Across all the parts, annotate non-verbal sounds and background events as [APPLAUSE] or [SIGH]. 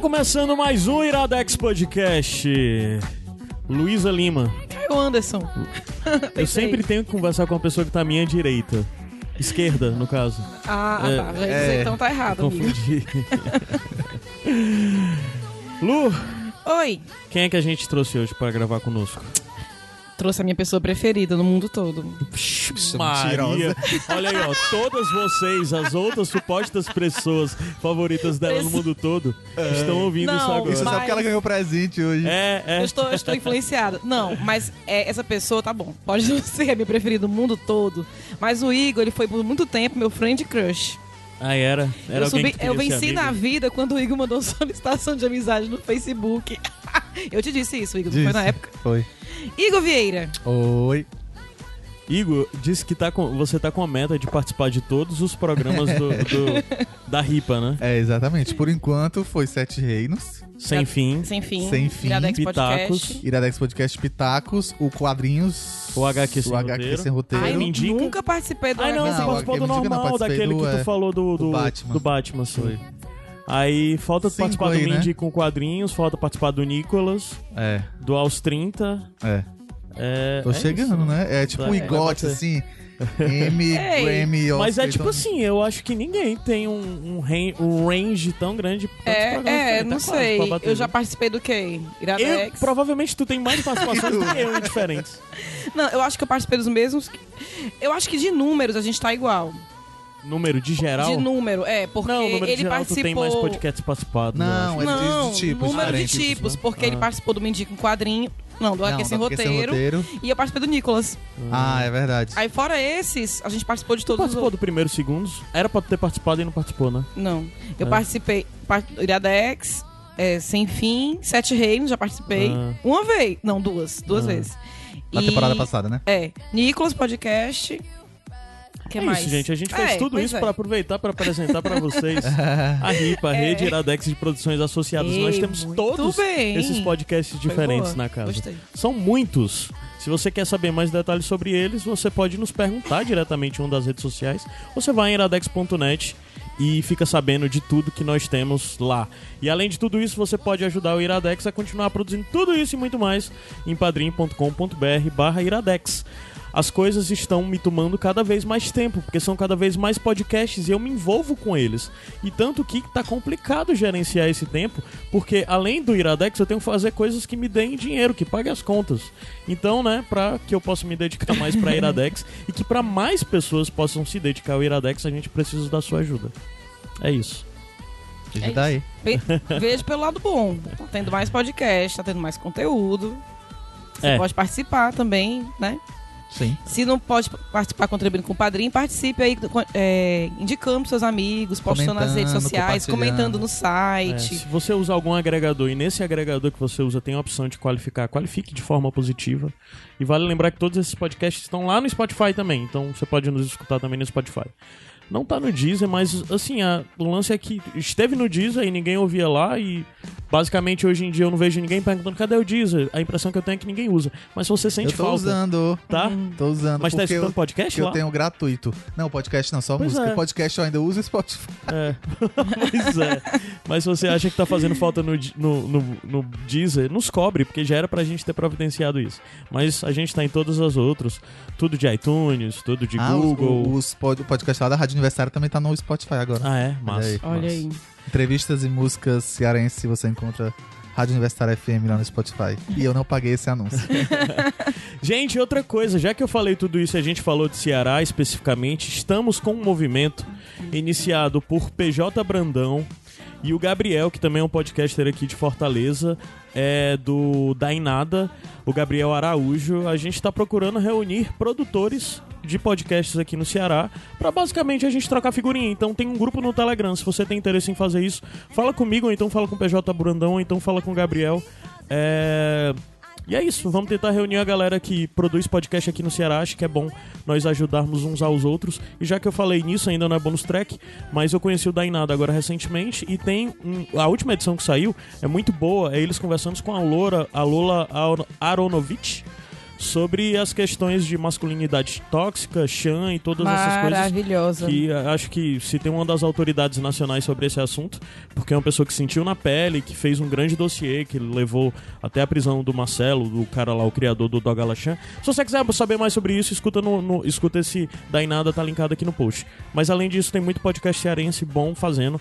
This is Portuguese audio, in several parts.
Começando mais um Iradex Podcast. Luísa Lima. Caio Anderson. Eu sempre tenho que conversar com a pessoa que tá à minha direita. Esquerda, no caso. Ah, É, tá. Já ia dizer, então tá errado. Confundi. [LAUGHS] Lu, Oi. quem é que a gente trouxe hoje pra gravar conosco? Trouxe a minha pessoa preferida no mundo todo. Maria. [LAUGHS] Olha aí, ó. Todas vocês, as outras supostas pessoas favoritas dela no mundo todo, estão ouvindo isso agora. Isso é só porque ela ganhou presente hoje. É, é. Eu estou, eu estou influenciada. Não, mas é, essa pessoa tá bom. Pode [LAUGHS] não ser a minha preferida no mundo todo. Mas o Igor, ele foi por muito tempo meu friend crush. Ah, era. Era eu, subi, eu venci na vida quando o Igor mandou [LAUGHS] solicitação de amizade no Facebook. [LAUGHS] eu te disse isso, Igor. Não foi Disse. na época. Foi. Igor Vieira. Oi. Igor disse que tá com, você tá com a meta de participar de todos os programas do, do- [LAUGHS] da RIPA, né? É, exatamente. Por enquanto foi Sete Reinos, Sem fim. Sem fim. Sem fim, Iradex Pitacos. Podcast. Iradex Podcast Pitacos, o Quadrinhos, O HQ Sem o HQ Roteiro. Sem Roteiro. Ai, indica? nunca participei do Ai, não, você participou do eu normal, daquele do, que tu é, falou do, do, do Batman. do Batman, sim. Foi. Aí falta tu Cinco participar do aí, né? Mindy com quadrinhos, falta participar do Nicolas, É, do Aos 30. é. É, Tô é chegando, isso. né? É tipo um igote, assim. [LAUGHS] M, Grammy, Mas é Oscar, tipo então- assim, eu acho que ninguém tem um, um, ran- um range tão grande. É, é, não Tá quase sei. Eu já né? participei do quê? Eu, Iradex? provavelmente tu tem mais participações do que eu em diferentes. [LAUGHS] Não, eu acho que eu participei dos mesmos. Eu acho que de números a gente tá igual. Número de geral? De número, é, porque não, número de ele geral tu participou. tem mais podcasts participados. eu Não, ele Não, diz de tipos número de tipos, né? porque ele Ah. participou do Mendigo com quadrinho. Não, do Sem roteiro, Roteiro. E eu participei do Nicolas. Ah, é verdade. Aí, fora esses, a gente participou de Tu todos os participou outros. do primeiro segundos? Era pra ter participado e não participou, né? Não. Eu É. participei. Par... Iradex, é, Sem Fim, Sete Reinos, já participei. Ah. Uma vez. Não, duas. Duas Ah. vezes. Na E- temporada passada, né? É. Nicolas Podcast. Que é mais? isso, gente. A gente fez É, tudo pois isso é. pra aproveitar pra apresentar pra vocês [LAUGHS] a RIPA, a É. Rede Iradex de Produções Associadas. Ei, Nós temos muito todos bem. esses podcasts Foi diferentes boa. na casa. Gostei. São muitos. Se você quer saber mais detalhes sobre eles, você pode nos perguntar diretamente em uma das redes sociais. Você vai em iradex.net e fica sabendo de tudo que nós temos lá. E além de tudo isso, você pode ajudar o Iradex a continuar produzindo tudo isso e muito mais em padrim.com.br barra iradex. As coisas estão me tomando cada vez mais tempo, porque são cada vez mais podcasts e eu me envolvo com eles. E tanto que tá complicado gerenciar esse tempo, porque além do Iradex eu tenho que fazer coisas que me deem dinheiro, que paguem as contas. Então, né, pra que eu possa me dedicar mais pra [LAUGHS] Iradex e que pra mais pessoas possam se dedicar ao Iradex, a gente precisa da sua ajuda. É isso. Já tá aí. Ve- [LAUGHS] Veja pelo lado bom. Tá tendo mais podcast, tá tendo mais conteúdo. Você É. pode participar também, né? Sim. Se não pode participar contribuindo com o padrinho, participe aí, é, indicando pros seus amigos, postando nas redes sociais, comentando no É, site. se você usar algum agregador e nesse agregador que você usa tem a opção de qualificar, qualifique de forma positiva. E vale lembrar que todos esses podcasts estão lá no Spotify também, então você pode nos escutar também no Spotify. Não tá no Deezer, mas assim, a- o lance é que esteve no Deezer e ninguém ouvia lá e basicamente hoje em dia eu não vejo ninguém perguntando cadê o Deezer. A impressão que eu tenho é que ninguém usa. Mas se você sente Eu tô falta, usando. tá? Tô usando. Mas tá escutando eu, podcast que eu lá? tenho gratuito. Não, podcast não, só Pois música. é. Podcast eu ainda uso Spotify. É. [LAUGHS] pois é. Mas se você acha que tá fazendo falta no, no, no, no Deezer, nos cobre, porque já era pra gente ter providenciado isso. Mas a gente tá em todas as outras. Tudo de iTunes, tudo de ah, os- Google. os, pod- o podcast lá da Rádio Aniversário também tá no Spotify agora. Ah, é? Massa. aí. Olha massa. aí. Entrevistas e músicas cearense você encontra Rádio Universitário FM lá no Spotify. E eu não paguei esse anúncio. [LAUGHS] Gente, outra coisa, já que eu falei tudo isso e a gente falou de Ceará especificamente, estamos com um movimento iniciado por PJ Brandão E o Gabriel, que também é um podcaster aqui de Fortaleza, é do Dainada, o Gabriel Araújo. A gente está procurando reunir produtores de podcasts aqui no Ceará para basicamente a gente trocar figurinha. Então tem um grupo no Telegram. Se você tem interesse em fazer isso, fala comigo, ou então fala com o PJ Brandão, ou então fala com o Gabriel. É... E é isso, vamos tentar reunir a galera que produz podcast aqui no Ceará. Acho que é bom nós ajudarmos uns aos outros. E já que eu falei nisso, ainda não é bônus track, mas eu conheci o Dainada agora recentemente. E tem um- a última edição que saiu, é muito boa. É eles conversando com a Lola, a Lola Aro- Aronovich sobre as questões de masculinidade tóxica, Chan e todas essas coisas. Maravilhosa. Que eh, acho que se tem uma das autoridades nacionais sobre esse assunto, porque é uma pessoa que sentiu na pele, que fez um grande dossiê, que levou até a prisão do Marcelo, do cara lá, o criador do Dogala Chan. Se você quiser saber mais sobre isso, escuta, no, no- escuta esse Dainada, tá linkado aqui no post. Mas além disso, tem muito podcast cearense bom fazendo.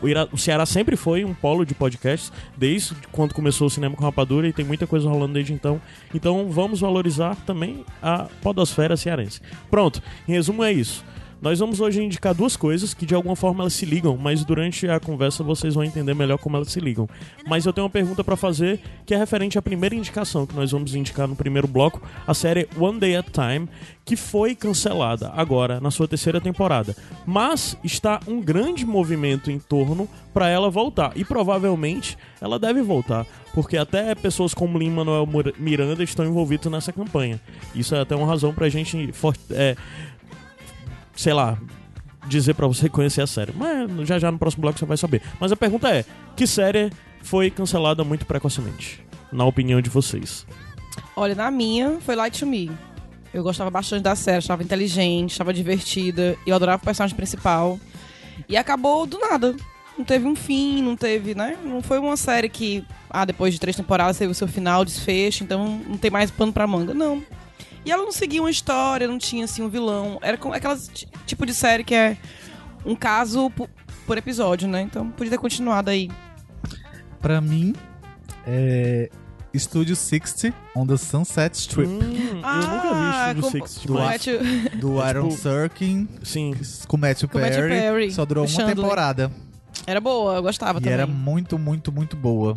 O, Ira- o Ceará sempre foi um polo de podcasts, desde quando começou o Cinema com Rapadura, e tem muita coisa rolando desde então. Então vamos valorizar também a podosfera cearense. Pronto, em resumo é isso. Nós vamos hoje indicar duas coisas que de alguma forma elas se ligam, mas durante a conversa vocês vão entender melhor como elas se ligam. Mas eu tenho uma pergunta pra fazer que é referente à primeira indicação que nós vamos indicar no primeiro bloco, a série One Day at a Time, que foi cancelada agora na sua terceira temporada. Mas está um grande movimento em torno pra ela voltar e provavelmente ela deve voltar, porque até pessoas como Lin-Manuel Mur- Miranda estão envolvidos nessa campanha. Isso é até uma razão pra gente for- é, sei lá, dizer pra você conhecer a série. Mas já já no próximo bloco você vai saber. Mas a pergunta é: que série foi cancelada muito precocemente? Na opinião de vocês. Olha, na minha, foi Light to Me. Eu gostava bastante da série, achava inteligente, achava divertida. Eu adorava o personagem principal. E acabou do nada. Não teve um fim, não teve, né? Não foi uma série que, ah, depois de três temporadas teve o seu final, desfecho, então não tem mais pano pra manga. Não. E ela não seguia uma história, não tinha, assim, um vilão. Era com aquelas ti- tipo de série que é um caso po- por episódio, né? Então podia ter continuado aí. Pra mim, é. Studio 60 on the Sunset Strip. Hum, eu nunca Ah, vi com- Studio Six. do mas- Matthew- [LAUGHS] Do Aaron tipo- Sorkin Sim. com Matthew Com Matthew Perry. Perry, Só durou o uma Chandler. temporada. Era boa, eu gostava E também. era muito, muito, muito boa.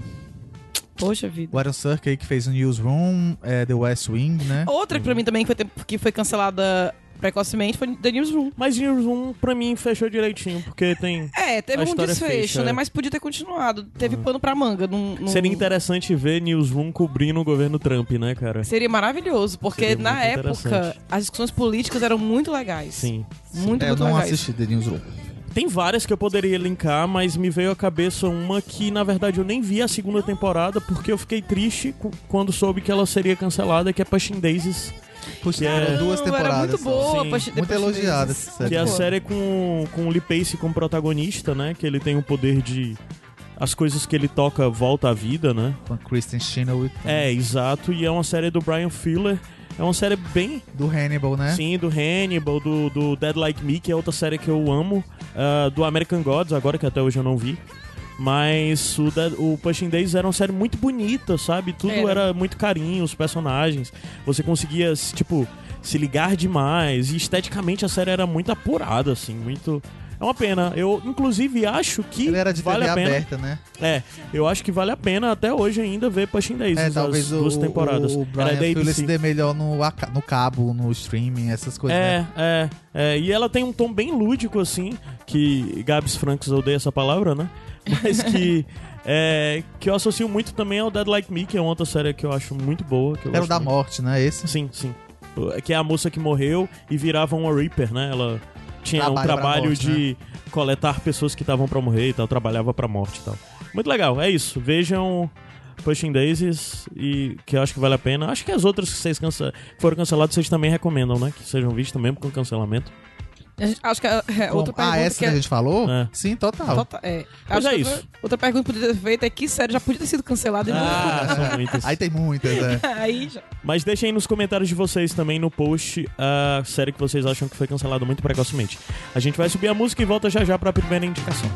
Poxa vida. O Aaron Sorkin aí que fez o Newsroom, é, The West Wing, né? Outra que pra mim também foi, tempo- que foi cancelada precocemente foi The Newsroom. Mas Newsroom, pra mim, fechou direitinho, porque tem. [LAUGHS] É, teve um desfecho, fecha, né? Mas podia ter continuado. Teve pano pra manga. Num, num- Seria interessante ver Newsroom cobrindo o governo Trump, né, cara? Seria maravilhoso, porque Seria na muito época as discussões políticas eram muito legais. Sim. Muito, É, eu muito não legais. assisti The Newsroom. Tem várias que eu poderia linkar, mas me veio à cabeça uma que, na verdade, eu nem vi a segunda temporada, porque eu fiquei triste quando soube que ela seria cancelada, que é Pushing Daisies, Puxa, Que é- duas temporadas. Era muito boa. Sim. Push- Muito elogiada essa série. que é a série com, com o Lee Pace como protagonista, né? Que ele tem o poder de... As coisas que ele toca volta à vida, né? Com a Kristen Chenoweth. É, exato. E é uma série do Brian Fuller. É uma série bem Do Hannibal, né? Sim, do Hannibal, do, do Dead Like Me, que é outra série que eu amo. ah, do American Gods, agora que até hoje eu não vi. Mas o, Dead- o Pushing Days era uma série muito bonita, sabe? Tudo Era. era muito carinho, os personagens. Você conseguia, se- tipo, se ligar demais. E esteticamente a série era muito apurada, assim, muito. É uma pena. Eu, inclusive, acho que Ele era de vale TV a pena. aberta, né? É, eu acho que vale a pena até hoje ainda ver Pushing Days, É, as talvez o, duas temporadas. o, o Brian Fuller ABC. se dê melhor no, no cabo, no streaming, essas coisas, né? É, é, é. E ela tem um tom bem lúdico, assim, que Gabs Franks odeia essa palavra, né? [LAUGHS] Mas que. é, que eu associo muito também ao Dead Like Me, que é uma outra série que eu acho muito boa. Que Era o da muito. morte, né? Esse? Sim, sim. Que é a moça que morreu e virava uma Reaper, né? Ela tinha um Trabalho pra trabalho morte, né? de coletar pessoas que estavam pra morrer e tal, trabalhava pra morte e tal. Muito legal, é isso. Vejam Pushing Daisies e que eu acho que vale a pena. Acho que as outras que vocês cansa- foram canceladas vocês também recomendam, né? Que sejam vistas mesmo com cancelamento. A gente- Acho que é, é, Como- outra pergunta ah, essa que que a é... gente falou? É. Sim, total. Tota- é. Mas Acho é que isso. Outra, outra pergunta que podia ter feito é que série já podia ter sido cancelada e Ah, são muitas. [LAUGHS] Aí tem muitas, né? [LAUGHS] Aí já. Mas deixem aí nos comentários de vocês também no post a série que vocês acham que foi cancelada muito precocemente. A gente vai subir a música e volta já já pra primeira indicação.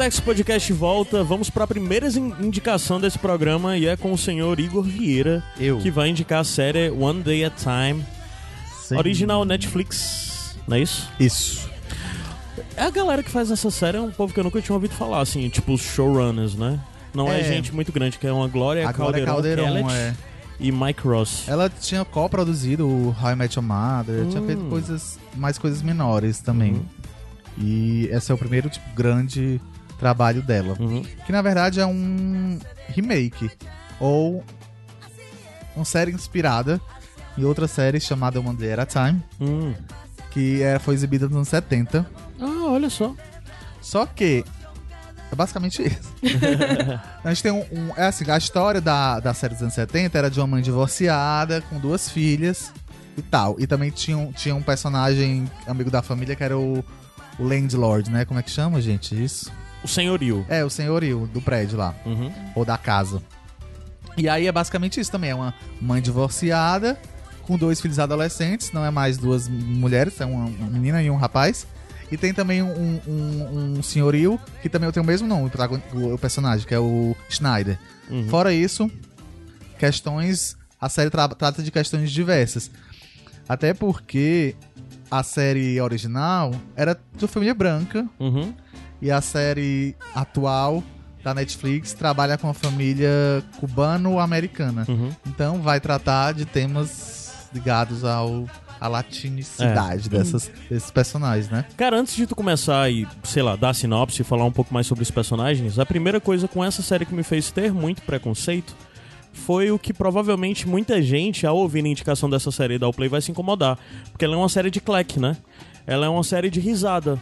Iradex Podcast volta. Vamos para a primeira in- indicação desse programa e é com o senhor Igor Vieira, Eu. que vai indicar a série One Day at a Time, Sim. original Netflix, não é isso? Isso. É a galera que faz essa série é um povo que eu nunca tinha ouvido falar, assim, tipo os showrunners, né? Não é, É. gente muito grande, que é uma Glória A Calderon, Calderon, Kellett é. e Mike Ross. Ela tinha co-produzido o How I Met Your Mother, tinha Hum. feito coisas, mais coisas menores também. Uhum. E esse é o primeiro, tipo, grande trabalho dela. Uhum. Que na verdade é um remake. Ou uma série inspirada em outra série chamada One Day at a Time, Hum. que é, foi exibida nos anos 70. Ah, olha só. Só que é basicamente isso. [LAUGHS] a gente tem um, um- É assim, a história da, da série dos anos 70 era de uma mãe divorciada com duas filhas e tal. E também tinha um, tinha um personagem amigo da família que era o, o Landlord, né? Como é que chama, gente? Isso? O senhorio. É, o senhorio do prédio lá. Uhum. ou da casa. E aí é basicamente isso também, é uma mãe divorciada com dois filhos adolescentes, não é mais duas mulheres, é uma, uma menina e um rapaz. E tem também um, um, um senhorio que também tem o mesmo nome, o o, personagem, que é o Schneider. Uhum. Fora isso, questões. A série tra- trata de questões diversas. Até porque a série original era de família branca, Uhum. E a série atual da Netflix trabalha com a família cubano-americana. Uhum. Então vai tratar de temas ligados ao à latinicidade É. dessas, desses personagens, né? Cara, antes de tu começar e, sei lá, dar a sinopse e falar um pouco mais sobre os personagens, a primeira coisa com essa série que me fez ter muito preconceito foi o que provavelmente muita gente, ao ouvir a indicação dessa série da Play, vai se incomodar. Porque ela é uma série de clack, né? Ela é uma série de risada.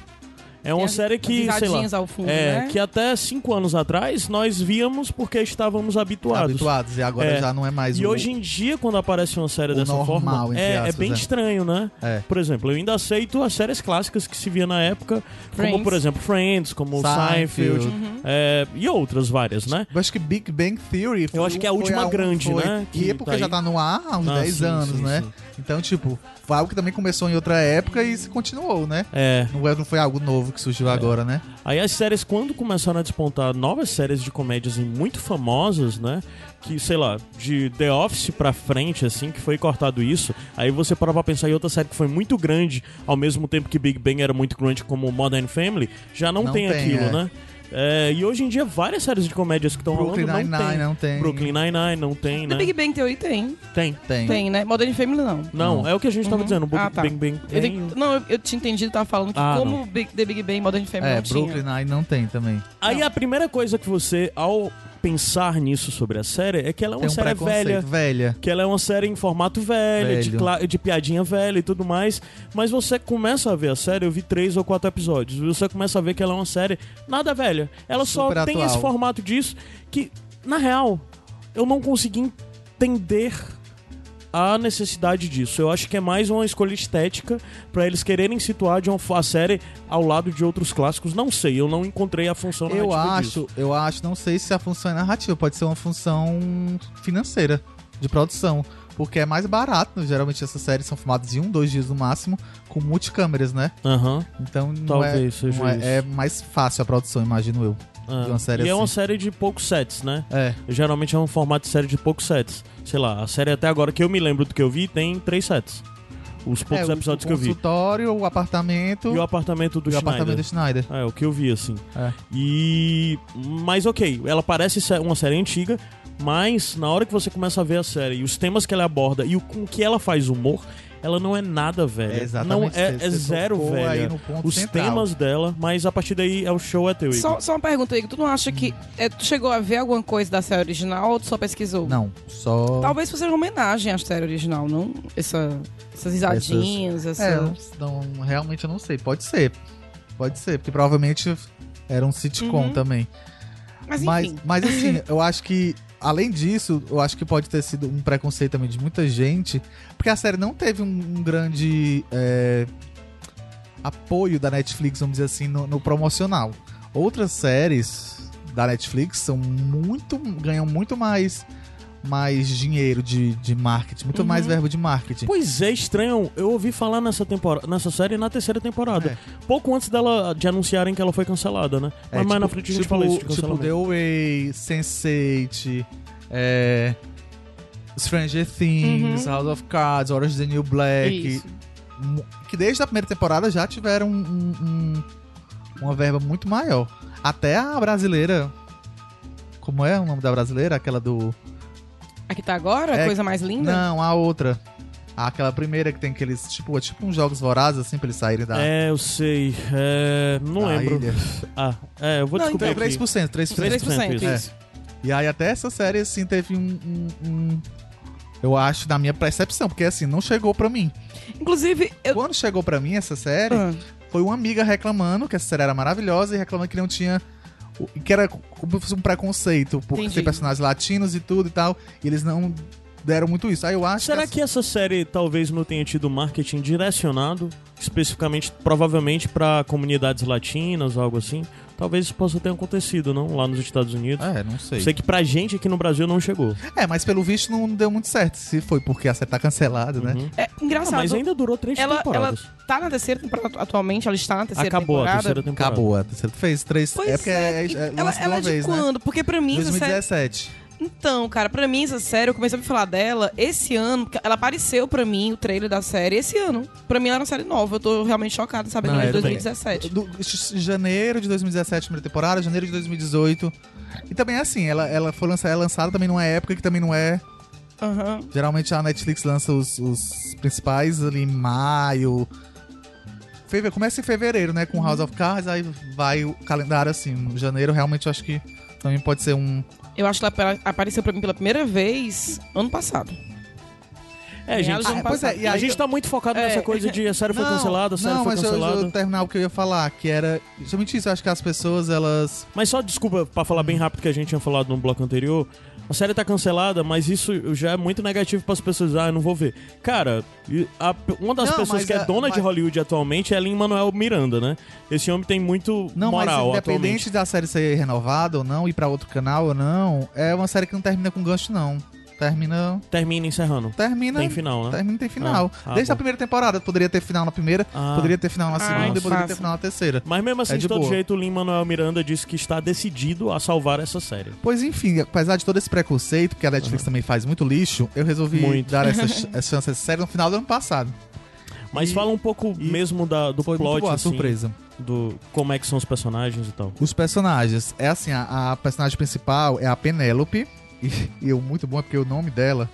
É uma as- série que, sei lá, fundo, é, né? que até cinco anos atrás nós víamos porque estávamos habituados. Habituados, e agora É. já não é mais E o... hoje em dia, quando aparece uma série dessa normal, forma, é, é aspas, bem é. estranho, né? É. Por exemplo, eu ainda aceito as séries clássicas que se via na época, como Friends. por exemplo Friends, como Seinfeld, Seinfeld. é, e outras várias, né? Eu acho que Big Bang Theory foi, Eu acho que é a última um- grande, foi- né, que E é porque tá já tá no ar há uns Ah, 10 sim, anos, sim, né? sim. Então, tipo, foi algo que também começou em outra época e se continuou, né? É. Não é- não foi algo novo que surgiu agora, né? Aí as séries, quando começaram a despontar novas séries de comédias muito famosas, né? Que, sei lá, de The Office pra frente, assim, que foi cortado isso. Aí você para pra pensar em outra série que foi muito grande, ao mesmo tempo que Big Bang era muito grande como Modern Family, já não, Não tem, tem, aquilo, é. né? É, e hoje em dia, várias séries de comédias que estão rolando Brooklyn não tem. não tem. Brooklyn Nine-Nine não tem, The né? Big Bang Theory tem. Tem. Tem. Tem, né? Modern Family não. Não, é o que a gente tava Uhum. dizendo. Big Ah, tá. Bang Bang Eu tem. tenho- não, eu, eu tinha entendido, tava falando que Ah, como Big- The Big Bang Modern Family É, não tinha. Brooklyn Nine não tem também. Aí a primeira coisa que você, ao pensar nisso sobre a série, é que ela é uma Tem um série velha. Velha. que ela é uma série em formato velho, De, Velho. cla- de piadinha velha e tudo mais. Mas você começa a ver a série, eu vi três ou quatro episódios, e você começa a ver que ela é uma série nada velha. Ela só Super tem atual. esse formato disso que, na real, eu não consegui entender a necessidade disso. Eu acho que é mais uma escolha estética pra eles quererem situar a série ao lado de outros clássicos. Não sei, eu não encontrei a função Eu narrativa disso. acho, eu acho, não sei se a função é narrativa, pode ser uma função financeira, de produção. Porque é mais barato, geralmente essas séries são filmadas em um, dois dias no máximo, com multicâmeras, né? Aham. Então não Talvez é, seja é, isso. é mais fácil a produção, imagino eu. Série e é uma assim. série de poucos sets, né? É, Geralmente é um formato de série de poucos sets. Sei lá, a série até agora que eu me lembro do que eu vi tem três sets. Os poucos é, episódios o que eu vi. consultório, o apartamento E o apartamento do e o Schneider. apartamento do Schneider. É, o que eu vi, assim. É. E. Mas ok, ela parece uma série antiga, mas na hora que você começa a ver a série e os temas que ela aborda e o com que ela faz humor, ela não é nada velha. É exatamente Não é, você- é zero aí velha. no ponto Os central. temas dela, mas a partir daí é o show é teu. Igor. Só, só uma pergunta, Igor. Tu não acha que. é, tu chegou a ver alguma coisa da série original ou tu só pesquisou? Não, só. Talvez fosse uma homenagem à série original, não? Essa, essas risadinhas, essa. É, não, realmente eu não sei. Pode ser. Pode ser, porque provavelmente era um sitcom Uhum. também. Mas Mas, mas assim, [LAUGHS] eu acho que, além disso, eu acho que pode ter sido um preconceito também de muita gente, porque a série não teve um, um grande é, apoio da Netflix, vamos dizer assim, no, no promocional. Outras séries da Netflix são muito. ganham muito mais mais dinheiro de, de marketing, muito mais verbo de marketing. Pois é, estranho. Eu ouvi falar nessa temporada, nessa série na terceira temporada. É. Pouco antes dela de anunciarem que ela foi cancelada, né? É, Mas mais tipo- na frente a gente tipo, fala isso de Tipo. The Way, Sense8, é, Stranger Things, House of Cards, Orange is the New Black. Isso. Que desde a primeira temporada já tiveram um- um- uma verba muito maior. Até a brasileira. Como é o nome da brasileira? Aquela do. Aqui tá agora, É- coisa mais linda. Não, a outra. Aquela primeira que tem aqueles. Tipo, é tipo uns jogos vorazes, assim, pra eles saírem da. É, eu sei. É, não da lembro. ilha. Ah, é, eu vou Não, descobrir Então, aqui. 3%, 3%. 3%, isso. isso. E aí até essa série, assim, teve um, um- um- Eu acho, na minha percepção, porque assim, não chegou pra mim. Inclusive, eu. Quando chegou pra mim essa série, Ah, foi uma amiga reclamando que essa série era maravilhosa e reclamando que não tinha. O- que era como se fosse um preconceito, por Entendi. ser personagens latinos e tudo e tal. E eles não deram muito isso. Aí eu acho Será essa- que essa série talvez não tenha tido marketing direcionado especificamente, provavelmente, pra comunidades latinas ou algo assim? Talvez isso possa ter acontecido, não? Lá nos Estados Unidos. É, não sei. Sei que pra gente aqui no Brasil não chegou. É, mas pelo visto não deu muito certo. Se foi porque a série tá cancelada, né? Uhum. é Ah, engraçado. mas ainda durou três ela, ela temporadas. tá na terceira temporada atualmente, ela está na terceira Acabou a temporada. terceira temporada. Acabou. A terceira fez três. Pois é porque é, é, é ela, de ela uma é de vez, né? quando? Porque pra mim essa série 2017. Então, cara, pra mim essa série, eu comecei a me falar dela esse ano, ela apareceu pra mim, o trailer da série, esse ano. Pra mim ela era uma série nova, eu tô realmente chocada sabendo Não, que é eu de também. 2017. Do, janeiro de 2017, primeira temporada, janeiro de 2018. E também é assim, ela, ela foi lançada, é lançada também numa época que também não é. Aham. Geralmente a Netflix lança os, os principais ali em maio. Feve- começa em fevereiro, né? Com House of Cards, aí vai o calendário assim. Janeiro realmente eu acho que também pode ser um. Eu acho que ela apa- apareceu pra mim pela primeira vez ano passado. É, gente. Ah, pois é, passado. e A gente tá muito focado É. nessa coisa de a série foi cancelada, a série não, foi mas eu, cancelada. eu terminar o que eu ia falar, que era justamente isso. Eu acho que as pessoas, elas. Mas só desculpa pra falar bem rápido que a gente tinha falado no bloco anterior. A série tá cancelada, mas isso já é muito negativo pras pessoas. Ah, eu não vou ver. Cara, a- uma das Não, pessoas que é é- dona de mas- Hollywood atualmente é Lin-Manuel Miranda, né? Esse homem tem muito Não, moral mas independente atualmente. da série ser renovada ou não, ir pra outro canal ou não, é uma série que não termina com gancho, não. Termina. Termina encerrando. Termina. Tem final, né? Termina tem final. Ah, ah, Desde a bom. primeira temporada, poderia ter final na primeira, Ah. poderia ter final na Ah, segunda e poderia ter final na terceira. Mas mesmo assim, É de, de todo boa. jeito, o Lin-Manuel Miranda disse que está decidido a salvar essa série. Pois enfim, apesar de todo esse preconceito, que a Netflix também faz muito lixo, eu resolvi Muito. dar essa, [LAUGHS] essa chance a essa série no final do ano passado. Mas E- fala um pouco e mesmo da, do Foi plot, muito boa a assim, surpresa. do como é que são os personagens e tal. Os personagens. É assim, a, a personagem principal é a Penélope. E, [LAUGHS] e o muito bom é porque o nome dela,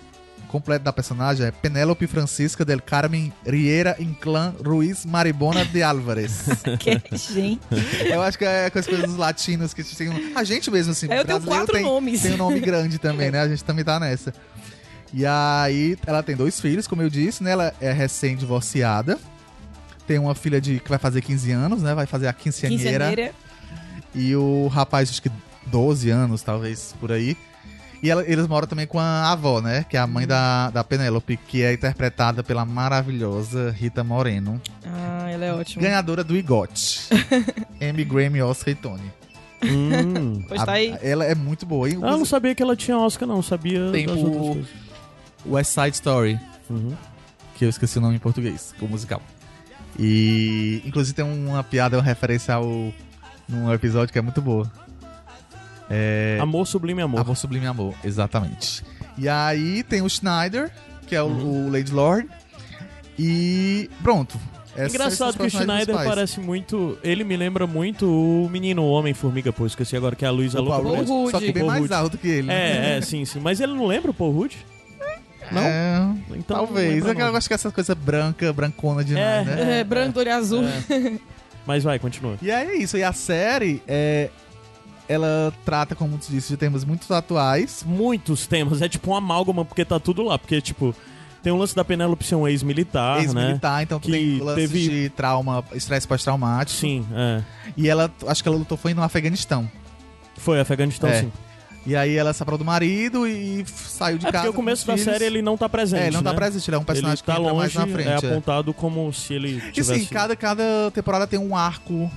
completo da personagem, é Penélope Francisca del Carmen Riera Inclán Ruiz Maribona de Álvares. [LAUGHS] Que, gente. Eu acho que é com as coisas dos latinos que tem A gente mesmo, assim, eu tenho quatro tem, nomes. Tem um nome grande também, né? A gente também tá nessa. E aí, ela tem dois filhos, como eu disse, né? Ela é recém-divorciada. Tem uma filha de que vai fazer 15 anos, né? Vai fazer a quinceañera. Quinceaneira. E o rapaz, acho que 12 anos, talvez, por aí. E ela- eles moram também com a avó, né? Que é a mãe da, da Penélope, que é interpretada pela maravilhosa Rita Moreno, Ah, ela é ótima. ganhadora do IGOT. [LAUGHS] Emmy, Grammy, Oscar e Tony. Hum. [LAUGHS] Pois A- tá aí. Ela é muito boa. Ah, eu não sabia que ela tinha Oscar, não. Sabia Tem das o-. West Side Story, Uhum. que eu esqueci o nome em português, o musical. E inclusive tem uma piada, uma referência ao num episódio que é muito boa. É Amor Sublime Amor. Amor Sublime Amor, exatamente. E aí tem o Schneider, que é o, o Lady Lord. E pronto. Esses são Engraçado que o Schneider principais. parece muito. Ele me lembra muito o menino o Homem-Formiga, pô. Esqueci agora que é a Luísa o Paul Louca. Rudd, Rudd. Só que bem Paul mais alto que ele. né? É, é, sim, sim. Mas ele não lembra o Paul Rudd? Não? É, Então, não talvez. lembra É que eu não. acho que essa coisa branca, brancona demais, É. né? É, branco, olho azul. É. Mas vai, continua. E aí é isso. E a série, é, ela trata, como tu disse, de temas muito atuais. Muitos temas. É tipo um amálgama, porque tá tudo lá. Porque, tipo, tem o lance da Penélope ser um ex-militar, né? Ex-militar, então Que tem lance teve- de trauma, estresse pós-traumático. Sim, é. E ela, acho que ela lutou foi no Afeganistão. Foi Afeganistão, É. sim. E aí ela separou do marido e saiu de É casa. porque o começo da série ele não tá presente. É, ele não tá né? presente, ele é um personagem ele tá que entra longe, mais na frente. é é. apontado como se ele E tivesse... sim, cada, cada temporada tem um arco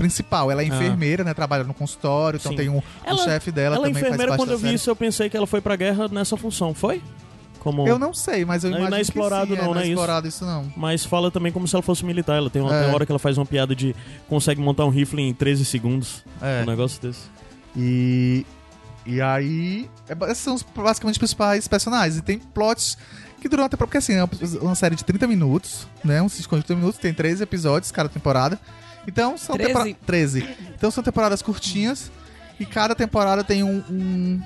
principal. Ela é enfermeira, né? Trabalha no consultório, então Sim. tem um, o Ela- chefe dela Ela é também faz enfermeira, quando eu vi série. isso, eu pensei que ela foi pra guerra nessa função, foi? Como... Eu não sei, mas eu Não é imagino explorado que sim, não, é, não é isso? explorado isso não. Mas fala também como se ela fosse militar. Ela tem uma, É. hora que ela faz uma piada de consegue montar um rifle em 13 segundos. É. Um negócio desse. E. E aí. é esses são os, basicamente os principais personagens. E tem plots que duram até. Porque assim, é uma, uma série de 30 minutos, né? Um sitcom de 30 minutos, tem 13 episódios cada temporada. Então são 13? tempora- 13. Então são temporadas curtinhas. E cada temporada tem um. um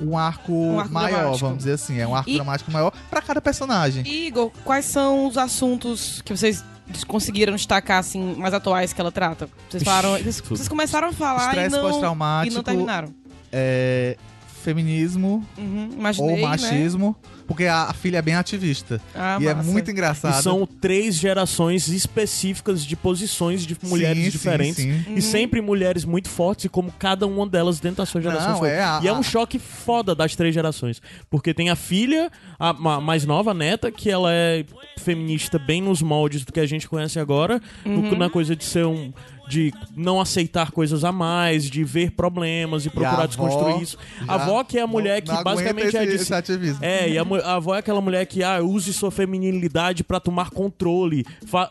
um arco, arco maior, dramático. vamos dizer assim. É um arco E- dramático maior pra cada personagem. Igor, quais são os assuntos que vocês conseguiram destacar, assim, mais atuais que ela trata? Vocês falaram. Vocês, vocês começaram a falar e Estresse não, e não terminaram. É, feminismo Uhum, imaginei, ou né? machismo. Porque a, a filha é bem ativista. Ah, e é massa. muito E engraçado. são três gerações específicas de posições de mulheres Sim, diferentes. sim, sim. E sempre mulheres muito fortes, e como cada uma delas dentro da sua geração Não, foi. é a- e é um a- choque foda das três gerações. Porque tem a filha, a ma- mais nova, a neta, que ela é feminista bem nos moldes do que a gente conhece agora. no- na coisa de ser um. De não aceitar coisas a mais, de ver problemas e procurar desconstruir avó isso. A avó que é a mulher que basicamente é esse, esse ativismo. É, e a, a avó é aquela mulher que ah, use sua feminilidade pra tomar controle.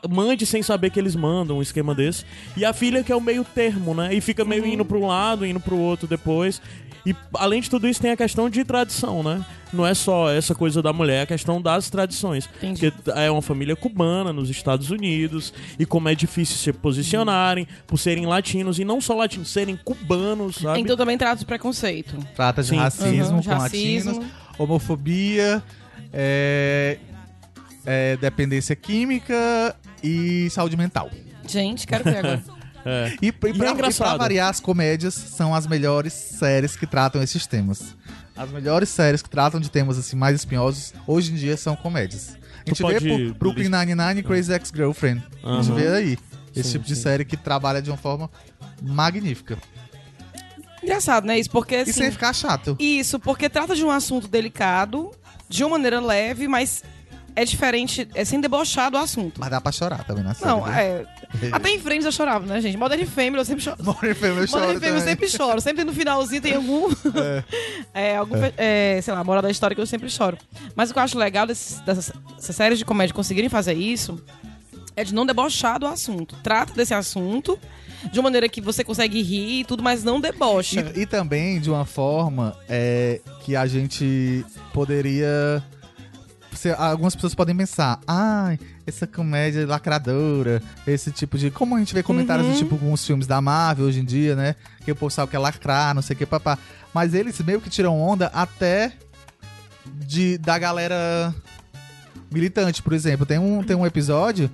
Mande sem saber que eles mandam, um esquema desse. E a filha que é o meio termo, né? E fica meio indo pra um lado, indo pro outro depois. E além de tudo isso, tem a questão de tradição, né? Não é só essa coisa da mulher, é a questão das tradições. Entendi. Porque é uma família cubana nos Estados Unidos e como é difícil se posicionarem por serem latinos e não só latinos, serem cubanos, sabe? Então também trata de preconceito. Trata de Sim. racismo Uhum, com racismo. latinos, homofobia, é, é, dependência química e saúde mental. Gente, quero ver agora. [LAUGHS] É. E, e, pra, é e pra engraçado. variar, as comédias são as melhores séries que tratam esses temas. As melhores séries que tratam de temas assim mais espinhosos hoje em dia são comédias. A gente vê pode por Brooklyn Nine-Nine e Crazy Ex-Girlfriend. A gente vê aí esse Sim, tipo de sim. série que trabalha de uma forma magnífica. Engraçado, né? Isso porque E assim. sem ficar chato. Isso, porque trata de um assunto delicado, de uma maneira leve, mas é diferente, é sem debochar do assunto. Mas dá pra chorar também na série. Não, viu? é. [LAUGHS] Até em Friends eu chorava, né, gente? Modern Family eu sempre choro. [LAUGHS] Modern Family eu choro Modern Family eu sempre choro. Sempre no finalzinho tem algum. [LAUGHS] É, algum, fe- é, sei lá, moral da história que eu sempre choro. Mas o que eu acho legal dessas, dessas séries de comédia conseguirem fazer isso é de não debochar do assunto. Trata desse assunto de uma maneira que você consegue rir e tudo, mas não debocha. E, e também de uma forma é, que a gente poderia. Você- algumas pessoas podem pensar, ai, essa comédia lacradora, esse tipo de. Como a gente vê comentários Uhum. do tipo com os filmes da Marvel hoje em dia, né? Que o povo sabe que é lacrar, não sei o que, papá. Mas eles meio que tiram onda até de, da galera militante, por exemplo. Tem um, tem um episódio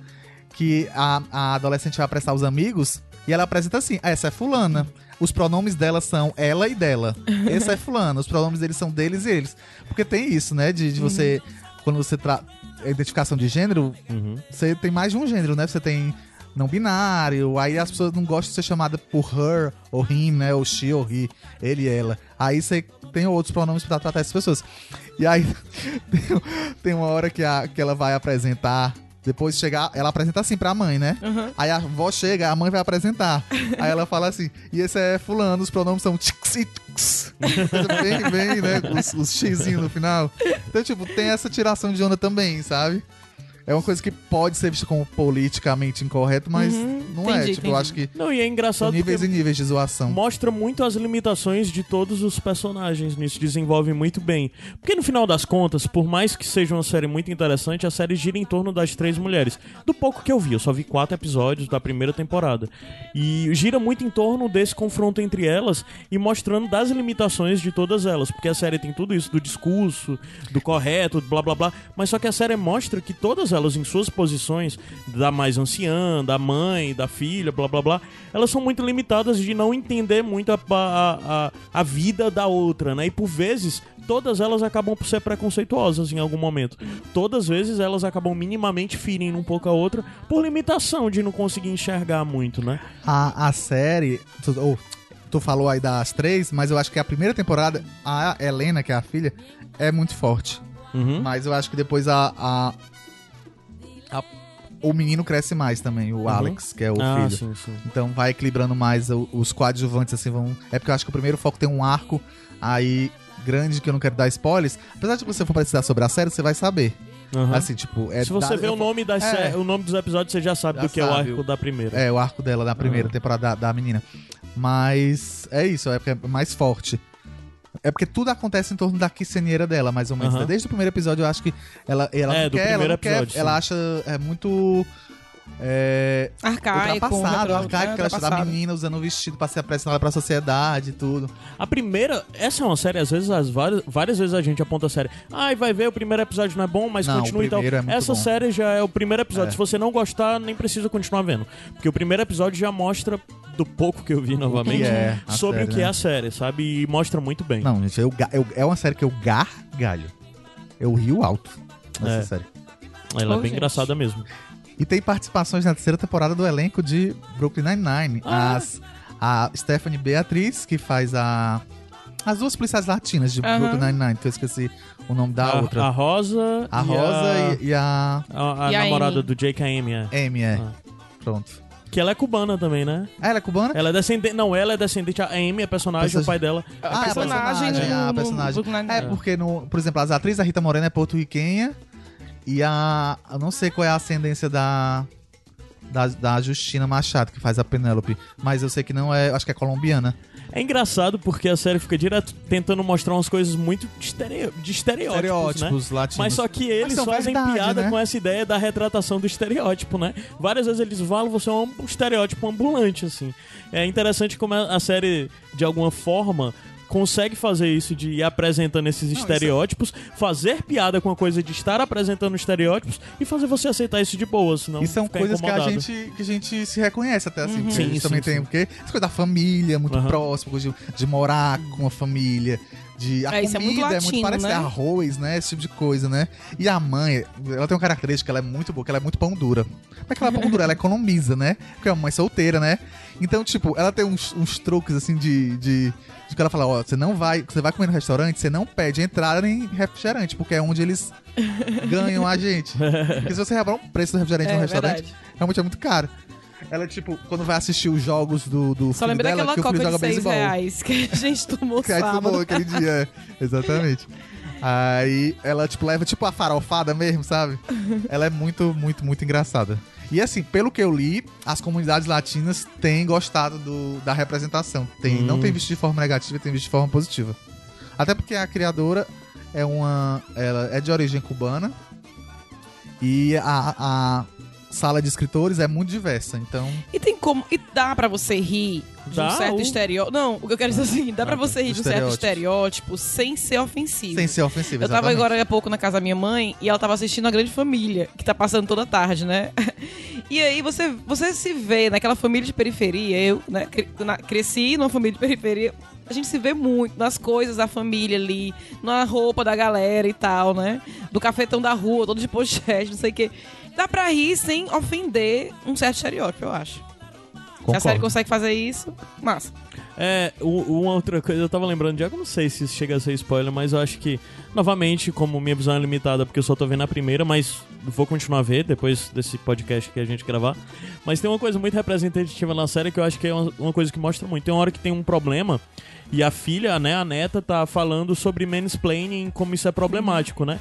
que a, a adolescente vai aprestar os amigos e ela apresenta assim: essa é fulana. Os pronomes dela são ela e dela. Esse é fulano. Os pronomes deles são deles e eles. Porque tem isso, né? De, de você. Quando você tra... a identificação de gênero, Uhum. você tem mais de um gênero, né? Você tem não binário, aí as pessoas não gostam de ser chamada por her, ou him, né? Ou she, ou he, ele e ela. Aí você tem outros pronomes pra tratar essas pessoas. E aí [LAUGHS] tem, tem uma hora que, a, que ela vai apresentar. Depois de chegar, ela apresenta assim pra mãe, né? Uhum. Aí a avó chega, a mãe vai apresentar. Aí ela fala assim: e esse é fulano, os pronomes são tix e tix. Bem, bem, né? Os, os xizinhos no final. Então, tipo, tem essa tiração de onda também, sabe? É uma coisa que pode ser vista como politicamente incorreto, mas Uhum, não é. entendi, Tipo, eu entendi. acho que Não, e é engraçado níveis e níveis de zoação. mostra muito as limitações de todos os personagens nisso, desenvolve muito bem. Porque no final das contas, por mais que seja uma série muito interessante, a série gira em torno das três mulheres. Do pouco que eu vi, eu só vi quatro episódios da primeira temporada. E gira muito em torno desse confronto entre elas e mostrando das limitações de todas elas. Porque a série tem tudo isso do discurso, do correto, blá blá blá. Mas só que a série mostra que todas elas, em suas posições, da mais anciã, da mãe, da filha, blá blá blá, elas são muito limitadas de não entender muito a, a, a, a vida da outra, né? E por vezes, todas elas acabam por ser preconceituosas em algum momento. Todas as vezes elas acabam minimamente ferindo um pouco a outra por limitação de não conseguir enxergar muito, né? A, a série. Tu, tu falou aí das três, mas eu acho que a primeira temporada, a Helena, que é a filha, é muito forte. Uhum. Mas eu acho que depois a. a, a- o menino cresce mais também, o Alex, que é o ah, filho. sim, sim. Então vai equilibrando mais os coadjuvantes, assim, vão. É porque eu acho que o primeiro foco tem um arco aí grande que eu não quero dar spoilers. Apesar de você for precisar sobre a série, você vai saber. Aham. Assim, tipo, é Se você da- vê o nome, das É. o nome dos episódios, você já sabe Já do que é o sabe. arco da primeira. É, o arco dela da primeira Ah. temporada da, da menina. Mas é isso, é é mais forte. É porque tudo acontece em torno da quinceanheira dela, mais ou menos. Né? Desde o primeiro episódio, eu acho que ela, ela É, quer, ela quer, episódio, ela acha é muito é, Arcaico. ultrapassado, né? arcaico, que ela menina usando o vestido pra ser apresentada pra sociedade e tudo. A primeira, essa é uma série, às vezes, as várias, várias vezes a gente aponta a série. Ai, vai ver, o primeiro episódio não é bom, mas Não, continua e tal. primeiro é Essa bom. série já é o primeiro episódio. É. Se você não gostar, nem precisa continuar vendo. Porque o primeiro episódio já mostra, do pouco que eu vi novamente, é a sobre série, o que é né? a série, sabe? E mostra muito bem. Não, gente, eu, eu- é uma série que eu gargalho. Eu rio alto nessa É. série. Ela é bem gente. engraçada mesmo. E tem participações na terceira temporada do elenco de Brooklyn Nine-Nine. Ah. As- A Stephanie Beatriz, que faz a. As duas policiais latinas de Aham. Brooklyn Nine-Nine, que eu esqueci o nome da a, outra. a Rosa. A e Rosa a, e, e a a, a E a namorada Amy. do Jake, a Amy, é. Amy, é. Ah. Pronto. Que ela é cubana também, né? Ah, ela é cubana? Ela é descendente. Não, ela é descendente. A Amy é personagem, Person- o pai dela. Ah, é a personagem personagem, no- a no personagem. Nine-Nine. É, porque, no, por exemplo, as atrizes, a Rita Moreno é porto-riquenha e a. Eu não sei qual é a ascendência da. Da, da Justina Machado, que faz a Penélope. Mas eu sei que não é. Acho que é colombiana. É engraçado porque a série fica direto tentando mostrar umas coisas muito de, de estereótipos, né? latinos. Mas só que eles fazem verdade, piada né? com essa ideia da retratação do estereótipo, né? Várias vezes eles falam, você é um estereótipo ambulante, assim. É interessante como a série, de alguma forma, consegue fazer isso de ir apresentando esses isso é- estereótipos, fazer piada com a coisa de estar apresentando estereótipos e fazer você aceitar isso de boa, senão E são ficar coisas que a, incomodado. gente, que a gente se reconhece até assim. porque Sim, a gente sim, também sim. tem, porque essa coisa da família, muito Aham. próximo, de, de morar com a família. De, a É, é muito comida é muito latino, parecida, né? arroz, né? Esse tipo de coisa, né? E a mãe, ela tem uma característica, ela é muito boa, que ela é muito pão dura. Como é que ela é pão dura? Ela economiza, né? Porque é uma mãe solteira, né? Então, tipo, ela tem uns, uns truques, assim, de, de, de que ela fala, ó, você não vai, você vai comer no restaurante, você não pede entrada nem refrigerante, porque é onde eles ganham a gente. [LAUGHS] Porque se você reparar o preço do refrigerante É, no restaurante, verdade. realmente é muito caro. Ela, tipo, quando vai assistir os jogos do, do Só filho lembrei dela, daquela que o coca filho de joga 6 beisebol. reais que a [LAUGHS] gente tomou Que aí sábado. tomou aquele dia, é. Exatamente. Aí ela, tipo, leva tipo a farofada mesmo, sabe? Ela é muito, muito, muito engraçada. E assim, pelo que eu li, as comunidades latinas têm gostado do, da representação. Tem, Não Hum. tem visto de forma negativa, tem visto de forma positiva. Até porque a criadora é uma. Ela é de origem cubana. E a, a sala de escritores é muito diversa. Então. E tem como. E dá pra você rir de Dá, um certo o- estereótipo. Não, o que eu quero dizer assim, dá pra Ah, você rir de um certo estereótipo. sem ser ofensivo. Sem ser ofensivo. Eu tava agora há pouco na casa da minha mãe e ela tava assistindo a Grande Família, que tá passando toda tarde, né? [LAUGHS] E aí você, você se vê naquela família de periferia, eu né, cresci numa família de periferia, a gente se vê muito nas coisas da família ali, na roupa da galera e tal, né? Do cafetão da rua, todo de pochete, não sei o quê. Dá pra rir sem ofender um certo estereótipo, eu acho. Se a série consegue fazer isso, massa. É, uma outra coisa, eu tava lembrando de algo, não sei se isso chega a ser spoiler, mas eu acho que, novamente, como minha visão é limitada, porque eu só tô vendo a primeira, mas vou continuar a ver depois desse podcast que a gente gravar. Mas tem uma coisa muito representativa na série que eu acho que é uma, uma coisa que mostra muito. Tem uma hora que tem um problema e a filha, né, a neta, tá falando sobre mansplaining, como isso é problemático, né?